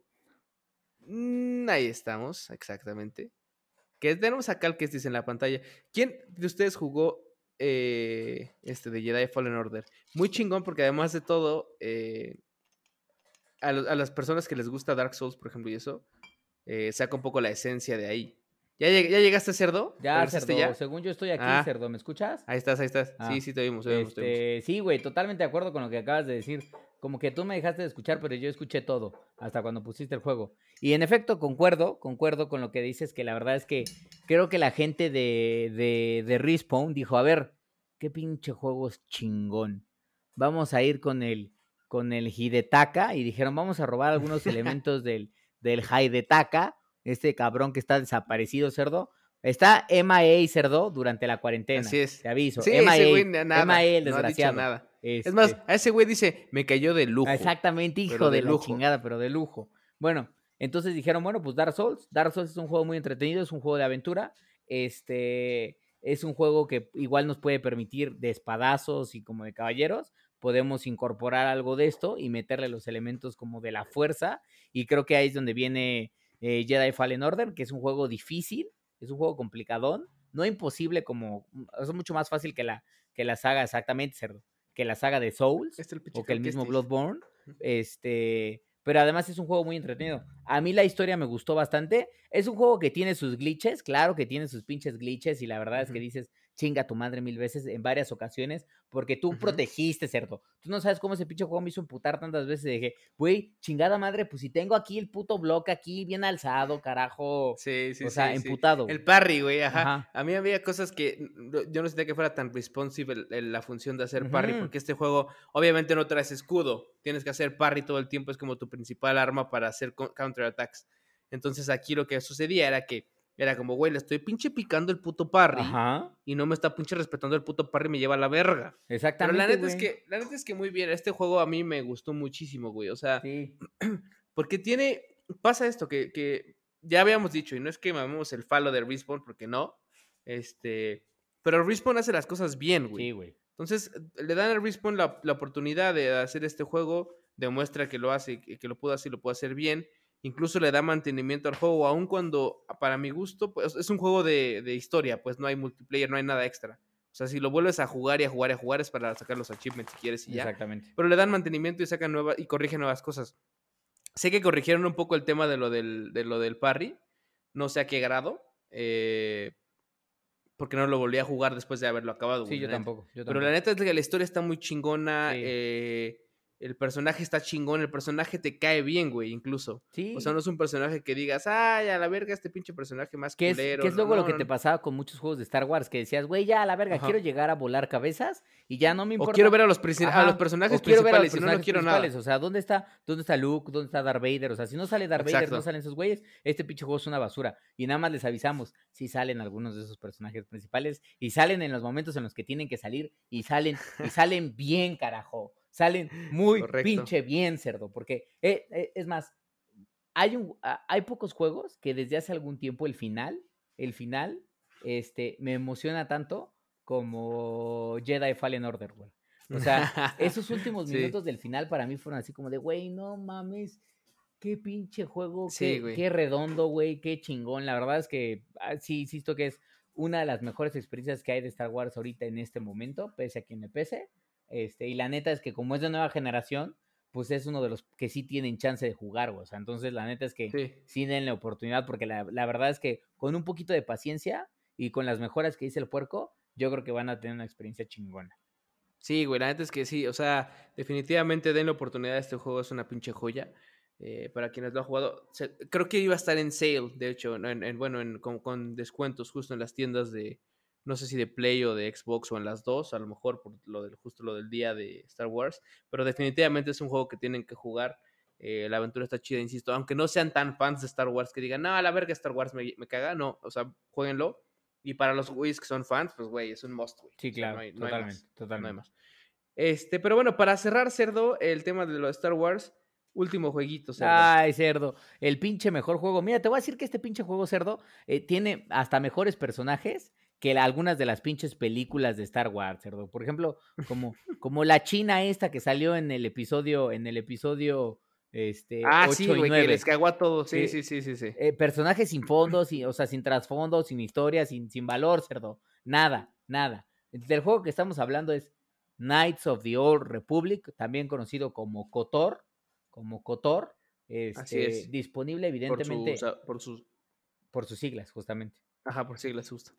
Mm, ahí estamos, exactamente. Que tenemos acá el que dice en la pantalla. ¿Quién de ustedes jugó eh, este de Jedi Fallen Order? Muy chingón porque además de todo, eh, a, lo- a las personas que les gusta Dark Souls, por ejemplo, y eso, eh, saca un poco la esencia de ahí. ¿Ya, lleg- ya llegaste, cerdo? Ya, ¿Regresaste cerdo, según yo estoy aquí, Ah. cerdo, ¿me escuchas? Ahí estás, ahí estás. Ah, sí, sí, te vimos, te vimos, te vimos. Este, sí, güey, totalmente de acuerdo con lo que acabas de decir. Como que tú me dejaste de escuchar, pero yo escuché todo, hasta cuando pusiste el juego. Y en efecto, concuerdo, concuerdo con lo que dices, que la verdad es que creo que la gente de, de, de Respawn dijo, a ver, qué pinche juego es chingón. Vamos a ir con el, con el Hidetaka, y dijeron, vamos a robar algunos elementos del, del Hidetaka, este cabrón que está desaparecido, cerdo. Está MIA Cerdo durante la cuarentena. Así es. Te aviso. Sí, MIA, ese güey nada, MIA, el no ha dicho desgraciado. nada. Este, Es más, a ese güey dice, me cayó de lujo. Exactamente, hijo de, de la lujo. chingada, pero de lujo. Bueno, entonces dijeron, bueno, pues Dark Souls. Dark Souls es un juego muy entretenido, es un juego de aventura. Este es un juego que igual nos puede permitir de espadazos y como de caballeros. Podemos incorporar algo de esto y meterle los elementos como de la fuerza. Y creo que ahí es donde viene eh, Jedi Fallen Order, que es un juego difícil, es un juego complicadón, no imposible como, es mucho más fácil que la, que la saga exactamente, cerdo, que la saga de Souls Este el o que el mismo. Bloodborne. Este, pero además es un juego muy entretenido. A mí la historia me gustó bastante. Es un juego que tiene sus glitches, claro que tiene sus pinches glitches y la verdad es que dices, chinga tu madre mil veces en varias ocasiones porque tú protegiste, cerdo. Tú no sabes cómo ese pinche juego me hizo emputar tantas veces. y Dije, güey, chingada madre, pues si tengo aquí el puto bloque aquí bien alzado, carajo. Sí, sí, o sea, sí, emputado. El parry, güey, ajá. Ajá. A mí había cosas que yo no sentía que fuera tan responsive el- el- la función de hacer parry, porque este juego obviamente no traes escudo, tienes que hacer parry todo el tiempo, es como tu principal arma para hacer co- counterattacks. Entonces aquí lo que sucedía era que era como, güey, le estoy pinche picando el puto parry Ajá. y no me está pinche respetando el puto parry y me lleva a la verga. Pero Exactamente. la neta es que, la neta es que muy bien, este juego a mí me gustó muchísimo, güey, o sea, Sí. porque tiene, pasa esto que, que ya habíamos dicho, y no es que mamemos el falo de Respawn, porque no, este, pero Respawn hace las cosas bien, güey. Sí, güey. Entonces, le dan a Respawn la, la oportunidad de hacer este juego, demuestra que lo hace, que que lo pudo hacer y lo puede hacer bien, incluso le da mantenimiento al juego, aun cuando, para mi gusto, pues es un juego de, de historia, pues no hay multiplayer, no hay nada extra. O sea, si lo vuelves a jugar y a jugar y a jugar es para sacar los achievements si quieres y ya Exactamente. pero le dan mantenimiento y sacan nuevas y corrigen nuevas cosas. Sé que corrigieron un poco el tema de lo del, de lo del parry, no sé a qué grado, eh, porque no lo volví a jugar después de haberlo acabado. Sí, yo tampoco. yo Pero la tampoco. neta es que la historia está muy chingona, Sí. eh, el personaje está chingón, el personaje te cae bien, güey, incluso. Sí. O sea, no es un personaje que digas, ay, a la verga este pinche personaje más Que es, culero. que es no, luego lo que no, te pasaba con muchos juegos de Star Wars, que decías, güey, ya a la verga, Ajá. quiero llegar a volar cabezas y ya no me O importa. quiero ver a los, a personajes o quiero ver a principales, los si no, quiero nada. O sea, ¿dónde está, ¿dónde está Luke? ¿Dónde está Darth Vader? O sea, si no sale Darth Vader, no salen esos güeyes, este pinche juego es una basura. Y nada más les avisamos, si salen algunos de esos personajes principales y salen en los momentos en los que tienen que salir y salen, y salen bien, carajo. Salen muy Correcto. pinche bien, cerdo. Porque, eh, eh, es más, hay, un, ah, hay pocos juegos que desde hace algún tiempo el final, el final, este, me emociona tanto como Jedi Fallen Order, güey. O sea, esos últimos Sí. minutos del final para mí fueron así como de, güey, no mames, qué pinche juego, Sí, qué, güey. qué redondo, güey, qué chingón. La verdad es que ah, sí, insisto que es una de las mejores experiencias que hay de Star Wars ahorita en este momento, pese a quien me pese. Este, y la neta es que como es de nueva generación, pues es uno de los que sí tienen chance de jugar, güey. O sea, entonces la neta es que sí, Sí. denle oportunidad, porque la, la verdad es que con un poquito de paciencia y con las mejoras que dice el puerco, yo creo que van a tener una experiencia chingona. Sí, güey, la neta es que sí, o sea, definitivamente den la oportunidad a este juego, es una pinche joya. eh, para quienes lo han jugado, Se- creo que iba a estar en sale, de hecho, ¿no? en, en- bueno, en- con, con descuentos justo en las tiendas de, no sé si de Play o de Xbox o en las dos, a lo mejor por lo del, justo lo del día de Star Wars, pero definitivamente es un juego que tienen que jugar. eh, la aventura está chida, insisto, aunque no sean tan fans de Star Wars que digan, no, a la verga Star Wars me, me caga, no, o sea, jueguenlo. Y para los güeyes que son fans, pues güey, es un must, güey. Sí, O sea, claro, no hay- no hay totalmente, más. totalmente. No hay más. Este, pero bueno, para cerrar, cerdo, el tema de lo de Star Wars, último jueguito, cerdo. Ay, cerdo. El pinche mejor juego. Mira, te voy a decir que este pinche juego, cerdo, eh, tiene hasta mejores personajes que algunas de las pinches películas de Star Wars, cerdo. Por ejemplo, como, como la china esta que salió en el episodio, en el episodio este, ah, 8 sí, y güey, que 9. les cagó a todos. Sí, sí, sí, sí, sí. Eh, personajes sin fondos, sin- o sea, sin trasfondo, sin historia, sin, sin valor, cerdo. Nada, nada. Del juego que estamos hablando es Knights of the Old Republic, también conocido como KOTOR, como KOTOR, este, es. disponible evidentemente por sus. por sus siglas, justamente. Ajá, por siglas justo.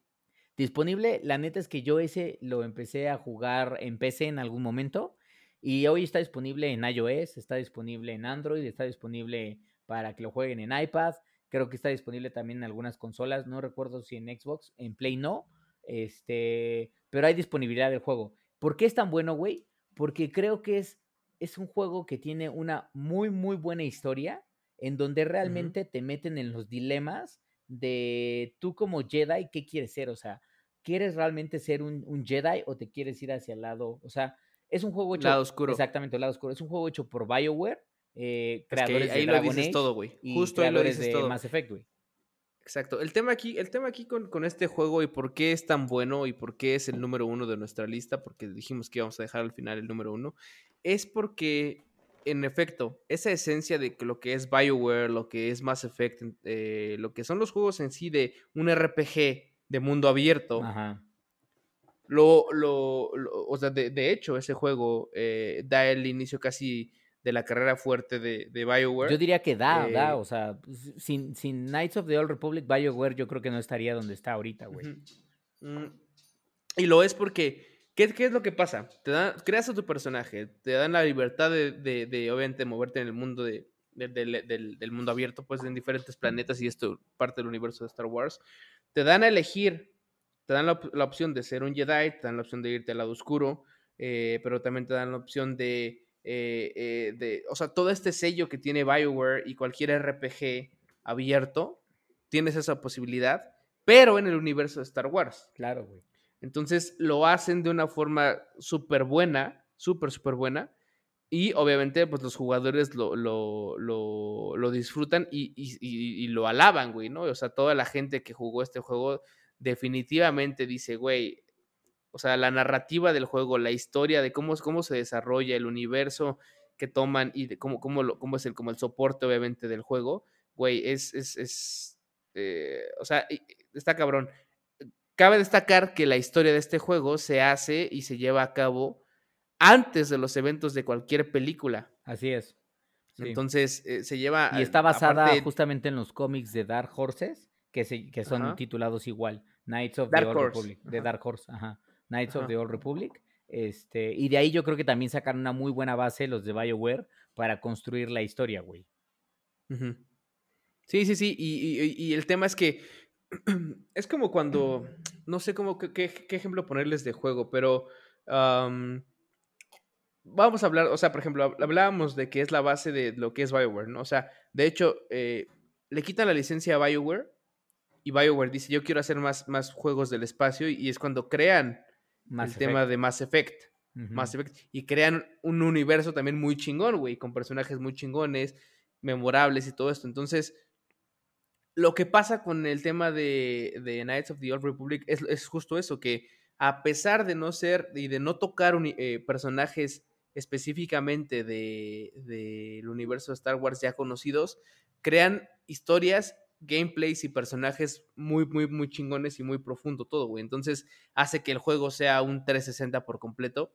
Disponible, la neta es que yo ese lo empecé a jugar en PC en algún momento Y hoy está disponible en iOS, está disponible en Android, está disponible para que lo jueguen en iPad. Creo que está disponible también en algunas consolas. No recuerdo si en Xbox, en Play no. Este, pero hay disponibilidad del juego. ¿Por qué es tan bueno, güey? Porque creo que es, es un juego que tiene una muy, muy buena historia en donde realmente te meten en los dilemas de tú como Jedi, ¿qué quieres ser? O sea, ¿quieres realmente ser un, un Jedi o te quieres ir hacia el lado? O sea, es un juego hecho. Lado oscuro. Exactamente, el lado oscuro. Es un juego hecho por BioWare, eh, creadores ahí, ahí de lo dices Age todo, güey. Justo ahí lo dices de todo. Mass Effect, güey. Exacto. El tema aquí, el tema aquí con, con este juego y por qué es tan bueno y por qué es el número uno de nuestra lista, porque dijimos que íbamos a dejar al final el número uno, es porque, en efecto, esa esencia de lo que es BioWare, lo que es Mass Effect, eh, lo que son los juegos en sí de un RPG de mundo abierto, Ajá. lo, lo, lo- o sea, de, de hecho, ese juego eh, da el inicio casi de la carrera fuerte de, de BioWare. Yo diría que da, da, Eh, o sea, sin, sin Knights of the Old Republic, BioWare yo creo que no estaría donde está ahorita, güey. Mm, Y lo es porque, ¿qué, es lo que pasa? Te dan, creas a tu personaje, te dan la libertad de, de, de, obviamente, moverte en el mundo de, de- del- mundo abierto, pues en diferentes planetas y esto parte del universo de Star Wars. Te dan a elegir, te dan la opción de ser un Jedi, te dan la opción de irte al lado oscuro, eh, pero también te dan la opción de, eh, eh, de, o sea, todo este sello que tiene BioWare y cualquier RPG abierto, tienes esa posibilidad, pero en el universo de Star Wars. Claro, güey. Entonces lo hacen de una forma súper buena, súper, súper buena. Y obviamente, pues los jugadores lo, lo, lo, lo disfrutan y, y- lo alaban, güey, ¿no? O sea, toda la gente que jugó este juego definitivamente dice, güey, o sea, la narrativa del juego, la historia de cómo, cómo se desarrolla el universo que toman y de cómo, cómo, cómo es el, como el soporte, obviamente, del juego, güey, es, es, es eh, o sea, está cabrón. Cabe destacar que la historia de este juego se hace y se lleva a cabo antes de los eventos de cualquier película. Así es. Sí. Entonces, eh, se lleva... y está basada aparte- justamente en los cómics de Dark Horses, que, se, que son Ajá. titulados igual, Knights of Dark the Old Horse, Republic, de. Dark Horse, ajá. Knights of the Old Republic. Este, y de ahí yo creo que también sacan una muy buena base los de BioWare para construir la historia, güey. Sí, sí, sí. Y, y- y el tema es que es como cuando, no sé cómo, qué, qué- ejemplo ponerles de juego, pero am, vamos a hablar, o sea, por ejemplo, hab- hablábamos de que es la base de lo que es BioWare, ¿no? O sea, de hecho, eh, le quitan la licencia a BioWare y BioWare dice, yo quiero hacer más, más juegos del espacio y es cuando crean Mass el tema de Mass Effect. Ujú. Mass Effect, y crean un universo también muy chingón, güey, con personajes muy chingones, memorables y todo esto. Entonces, lo que pasa con el tema de, de Knights of the Old Republic es, es justo eso, que a pesar de no ser y de no tocar eh, personajes específicamente de- del universo de Star Wars ya conocidos, crean historias, gameplays y personajes muy, muy, muy chingones y muy profundo todo, güey. Entonces hace que el juego sea un 360 por completo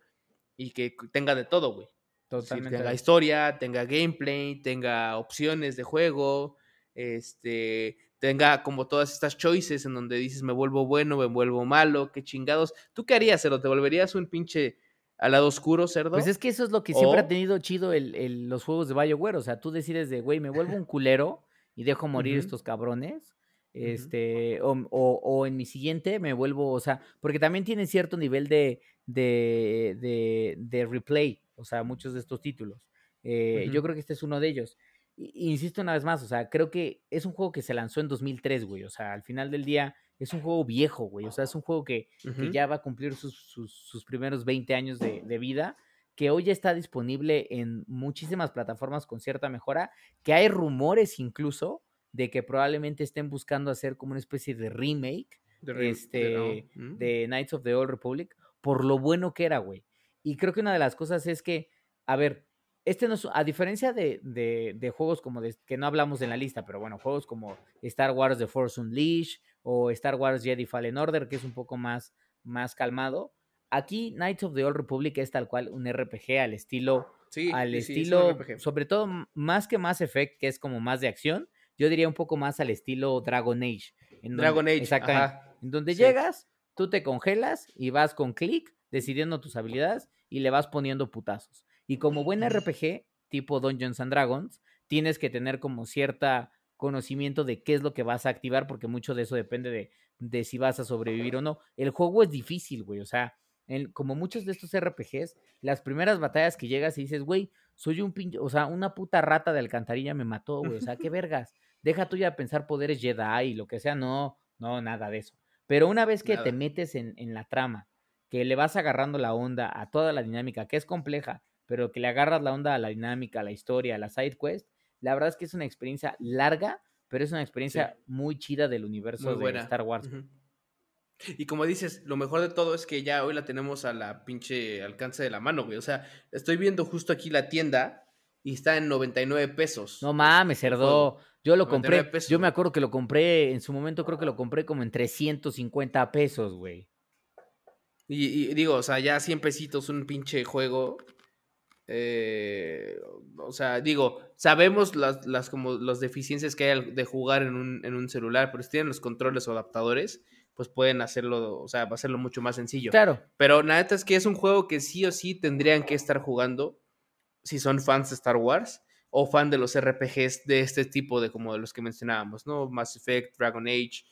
y que tenga de todo, güey. Sí, Totalmente. tenga historia, tenga gameplay, tenga opciones de juego, este, tenga como todas estas choices en donde dices me vuelvo bueno, me vuelvo malo, qué chingados. ¿Tú qué harías, Cerdo? ¿Te volverías un pinche al lado oscuro, cerdo? Pues es que eso es lo que siempre ha tenido chido el, el- los juegos de BioWare. O sea, tú decides de, güey, me vuelvo un culero y dejo morir estos cabrones. Este, o, o- o en mi siguiente me vuelvo, o sea, porque también tienen cierto nivel de, de, de, de replay, o sea, muchos de estos títulos. Eh, Yo creo que este es uno de ellos. Insisto una vez más, o sea, creo que es un juego que se lanzó en 2003, güey. O sea, al final del día es un juego viejo, güey. O sea, es un juego que, que ya va a cumplir sus, sus- sus primeros 20 años de, de vida, que hoy ya está disponible en muchísimas plataformas con cierta mejora, que hay rumores incluso de que probablemente estén buscando hacer como una especie de remake De re- este, mm. de Knights of the Old Republic por lo bueno que era, güey. Y creo que una de las cosas es que, a ver, este no es, a diferencia de, de- de juegos como de, que no hablamos en la lista, pero bueno, juegos como Star Wars The Force Unleashed o Star Wars Jedi Fallen Order, que es un poco más, más calmado. Aquí Knights of the Old Republic es tal cual un RPG al estilo Sí, al sí, es estilo, sobre todo más que Mass Effect, que es como más de acción, yo diría un poco más al estilo Dragon Age. en donde- Dragon Age, Exactamente. ajá. En donde sí. llegas, tú te congelas y vas con clic decidiendo tus habilidades y le vas poniendo putazos. Y como buen RPG, tipo Dungeons and Dragons, tienes que tener como cierta conocimiento de qué es lo que vas a activar, porque mucho de eso depende de, de si vas a sobrevivir o no. El juego es difícil, güey, o sea, en- como muchos de estos RPGs, las primeras batallas que llegas y dices, güey, soy un pinche, o sea, una puta rata de alcantarilla me mató, güey, o sea, qué vergas. Deja tú ya pensar poderes Jedi y lo que sea, no, no, nada de eso. Pero una vez que te metes en, en la trama, que le vas agarrando la onda a toda la dinámica, que es compleja, pero que le agarras la onda a la dinámica, a la historia, a la side quest, la verdad es que es una experiencia larga, pero es una experiencia muy chida del universo de. Star Wars. Y como dices, lo mejor de todo es que ya hoy la tenemos a la pinche alcance de la mano, güey. O sea, estoy viendo justo aquí la tienda y está en 99 pesos. No mames, cerdo. Yo lo 99 compré. pesos, yo me acuerdo que lo compré en su momento, creo que lo compré como en 350 pesos, güey. Y, y digo, o sea, ya 100 pesitos un pinche juego. Eh, o sea, digo, sabemos las, las, como las deficiencias que hay de jugar en un, en un celular, pero si tienen los controles o adaptadores, pues pueden hacerlo, o sea, va a hacerlo mucho más sencillo. Claro. Pero la neta es que es un juego que sí o sí tendrían que estar jugando si son fans de Star Wars o fan de los RPGs de este tipo de como de los que mencionábamos, ¿no? Mass Effect, Dragon Age,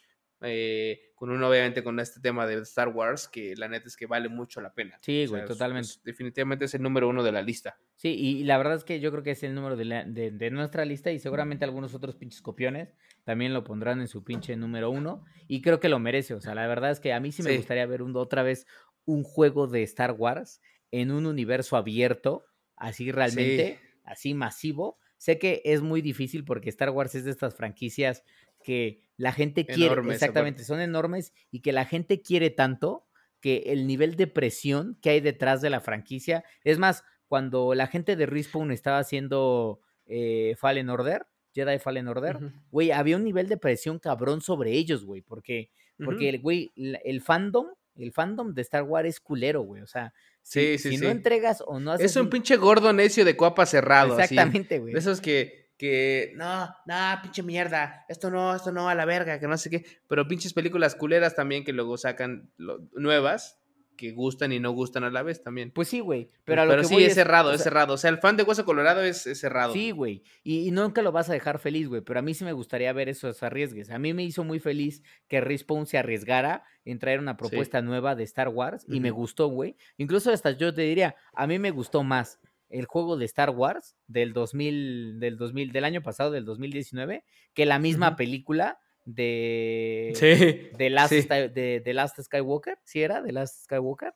eh, con uno obviamente con este tema de Star Wars que la neta es que vale mucho la pena. Sí, O güey, sea, totalmente. es- definitivamente es el número uno de la lista. Sí, y, y la verdad es que yo creo que es el número de, la- de- de nuestra lista y seguramente algunos otros pinches copiones también lo pondrán en su pinche número uno y creo que lo merece. O sea, la verdad es que a mí sí me Sí. gustaría ver un- otra vez un juego de Star Wars en un universo abierto, así realmente, así masivo. Sé que es muy difícil porque Star Wars es de estas franquicias que la gente quiere, Enormes, exactamente, son enormes y que la gente quiere tanto que el nivel de presión que hay detrás de la franquicia, es más, cuando la gente de Respawn estaba haciendo eh, Fallen Order, Jedi Fallen Order, güey, había un nivel de presión cabrón sobre ellos, güey, porque, porque el güey, el fandom, el fandom de Star Wars es culero, güey, o sea, si, Sí, sí, si no entregas o no haces Es un pinche gordo necio de copa cerrado. Exactamente, güey. De esos que, que, no, no, pinche mierda, esto no, esto no, a la verga, que no sé qué. Pero pinches películas culeras también que luego sacan lo- nuevas, que gustan y no gustan a la vez también. Pues sí, güey, pero, Pero, a lo que sí, voy es cerrado, o es cerrado. O sea, el fan de Hueso Colorado es, es cerrado. Sí, güey. Y, y nunca lo vas a dejar feliz, güey. Pero a mí sí me gustaría ver esos arriesgues. A mí me hizo muy feliz que Respawn se arriesgara en traer una propuesta nueva de Star Wars. Y me gustó, güey. Incluso hasta yo te diría, a mí me gustó más el juego de Star Wars del 2000, del 2000, del año pasado, del 2019, que la misma película de, Sí. de, Last sí. De, de Last Skywalker. ¿Sí era? ¿De Last Skywalker?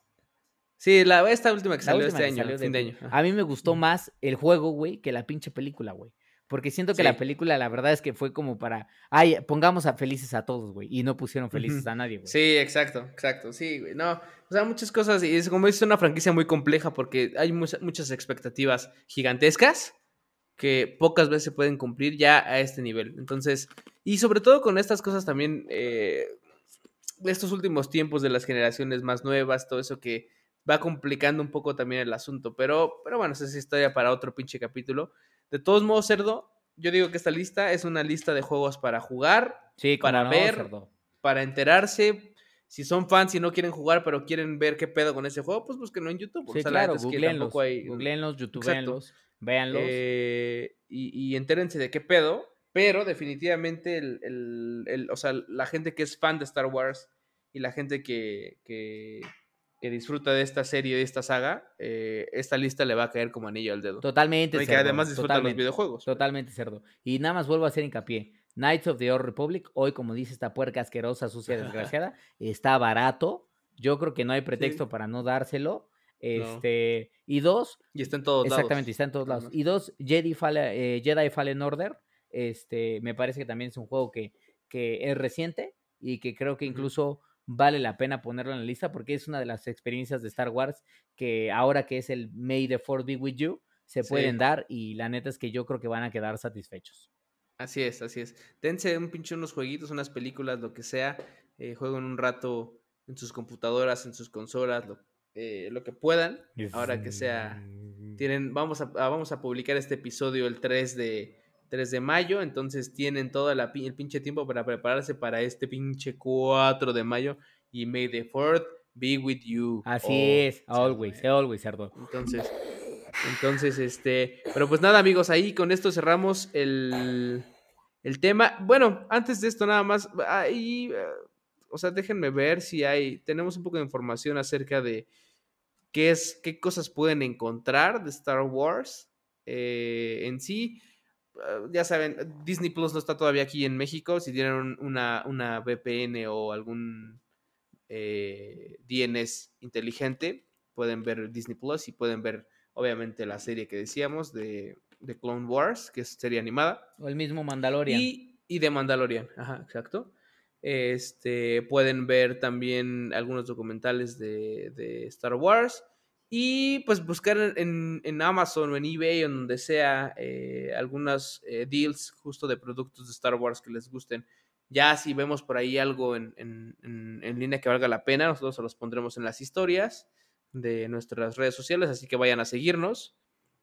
Sí, la, esta última que La salió última este que año, salió fin de de- año. A mí me gustó más el juego, güey, que la pinche película, güey. Porque siento que la película, la verdad es que fue como para, ay, pongamos a felices a todos, güey. Y no pusieron felices a nadie, güey. Sí, exacto, exacto, sí, güey. No, o sea, muchas cosas, y es como es una franquicia muy compleja porque hay mucha- muchas expectativas gigantescas que pocas veces se pueden cumplir ya a este nivel. Entonces, y sobre todo con estas cosas también, eh, estos últimos tiempos de las generaciones más nuevas, todo eso que va complicando un poco también el asunto. Pero, pero bueno, esa es historia para otro pinche capítulo. De todos modos, Cerdo, yo digo que esta lista es una lista de juegos para jugar, Sí, para no, ver, cerdo. para enterarse. Si son fans y no quieren jugar, pero quieren ver qué pedo con ese juego, pues búsquenlo en YouTube. Sí, O sea, la claro, que googleenlos. tampoco hay- Googleenlos, youtubeenlos, véanlos. Eh, y, y entérense de qué pedo. Pero definitivamente, el, el- el- o sea, la gente que es fan de Star Wars y la gente que, que, que disfruta de esta serie, de esta saga, eh, esta lista le va a caer como anillo al dedo. totalmente, y que cerdo, además disfruta los videojuegos. Totalmente, cerdo. Y nada más vuelvo a hacer hincapié. Knights of the Old Republic, hoy, como dice esta puerca asquerosa, sucia, desgraciada, está barato. Yo creo que no hay pretexto para no dárselo. Este, y dos, Y está en todos Exactamente, lados. está en todos lados. Y dos, Jedi, Fallen, eh, Jedi Fallen Order. Este, me parece que también es un juego que, que es reciente y que creo que incluso vale la pena ponerlo en la lista porque es una de las experiencias de Star Wars que ahora que es el May the Fourth be with you, se Sí. pueden dar y la neta es que yo creo que van a quedar satisfechos. Así es, así es. Dense un pinche unos jueguitos, unas películas, lo que sea. Eh, jueguen un rato en sus computadoras, en sus consolas, lo, eh, lo que puedan. Ahora que sea. Tienen, vamos a, a- vamos a publicar este episodio el 3 de, 3 de mayo. Entonces tienen todo la, el pinche tiempo para prepararse para este pinche 4 de mayo. Y May the 4th be with you. Así Oh, es, always, cerdo, always, cerdo. Entonces, Entonces, este, pero pues nada, amigos, ahí con esto cerramos el, el tema. Bueno, antes de esto nada más, ahí, eh, o sea, déjenme ver si hay, tenemos un poco de información acerca de qué es, qué cosas pueden encontrar de Star Wars eh, en sí. Ah, ya saben, Disney Plus no está todavía aquí en México. Si tienen una, una VPN o algún eh, DNS inteligente, pueden ver Disney Plus y pueden ver, obviamente, la serie que decíamos de, de Clone Wars, que es serie animada. O el mismo Mandalorian. Y, y de Mandalorian, ajá, exacto. Este, pueden ver también algunos documentales de, de Star Wars. Y pues buscar en, en, Amazon o en eBay o donde sea eh, algunas eh, deals justo de productos de Star Wars que les gusten. Ya si vemos por ahí algo en, en, línea que valga la pena, nosotros se los pondremos en las historias de nuestras redes sociales, así que vayan a seguirnos.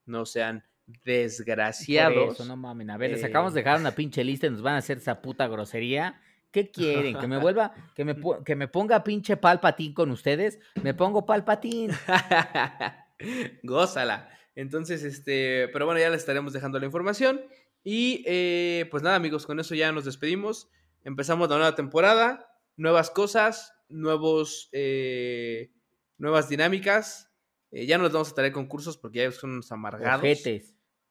No sean desgraciados. eso, no mamen. A ver, les acabamos de dejar una pinche lista y nos van a hacer esa puta grosería. ¿Qué quieren? ¿Que me vuelva, que me, que me ponga pinche palpatín con ustedes? Me pongo palpatín. Gózala. Entonces, este, pero bueno, ya les estaremos dejando la información. Y eh, pues nada, amigos, con eso ya nos despedimos. Empezamos la nueva temporada, nuevas cosas, nuevos, eh, nuevas dinámicas. Eh, ya no les vamos a traer concursos porque ya son unos amargados.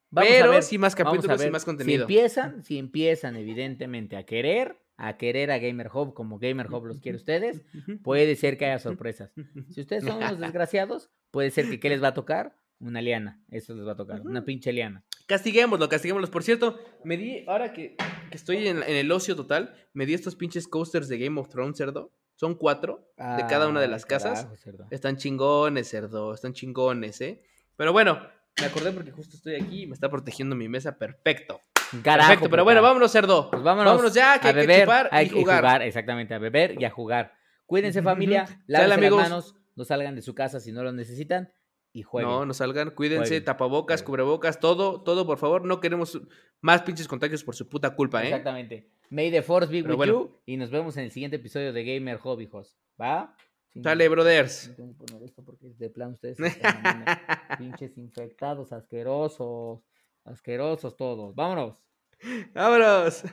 pero sí más capítulos y más contenido. Si empiezan, si empiezan evidentemente a querer, a querer a Gamer Hub como Gamer Hub los quiere ustedes, puede ser que haya sorpresas. Si ustedes son unos desgraciados, puede ser que ¿qué les va a tocar? Una liana, eso les va a tocar, una pinche liana. Castiguémoslo, castiguémoslo. Por cierto, me di, ahora que, estoy en, el ocio total, me di estos pinches coasters de Game of Thrones, cerdo. Son cuatro de cada una de las casas. están chingones, cerdo, están chingones, ¿eh? Pero bueno, me acordé porque justo estoy aquí y me está protegiendo mi mesa perfecto. Perfecto, pero bueno, vámonos, cerdo. Pues vámonos, ya, que a hay que chupar y jugar. Exactamente, a beber y a jugar. Cuídense, familia. Lávense las manos. No salgan de su casa si no lo necesitan. Y jueguen. No, no salgan. Cuídense, tapabocas, cubrebocas, todo, todo, por favor. No queremos más pinches contagios por su puta culpa, ¿eh? Exactamente. May the force be with you. Y nos vemos en el siguiente episodio de Gamer Hobby, ¿Va? Sale, brothers. Tengo que poner esto porque de plan ustedes pinches infectados, asquerosos. Asquerosos todos. Vámonos. Vámonos.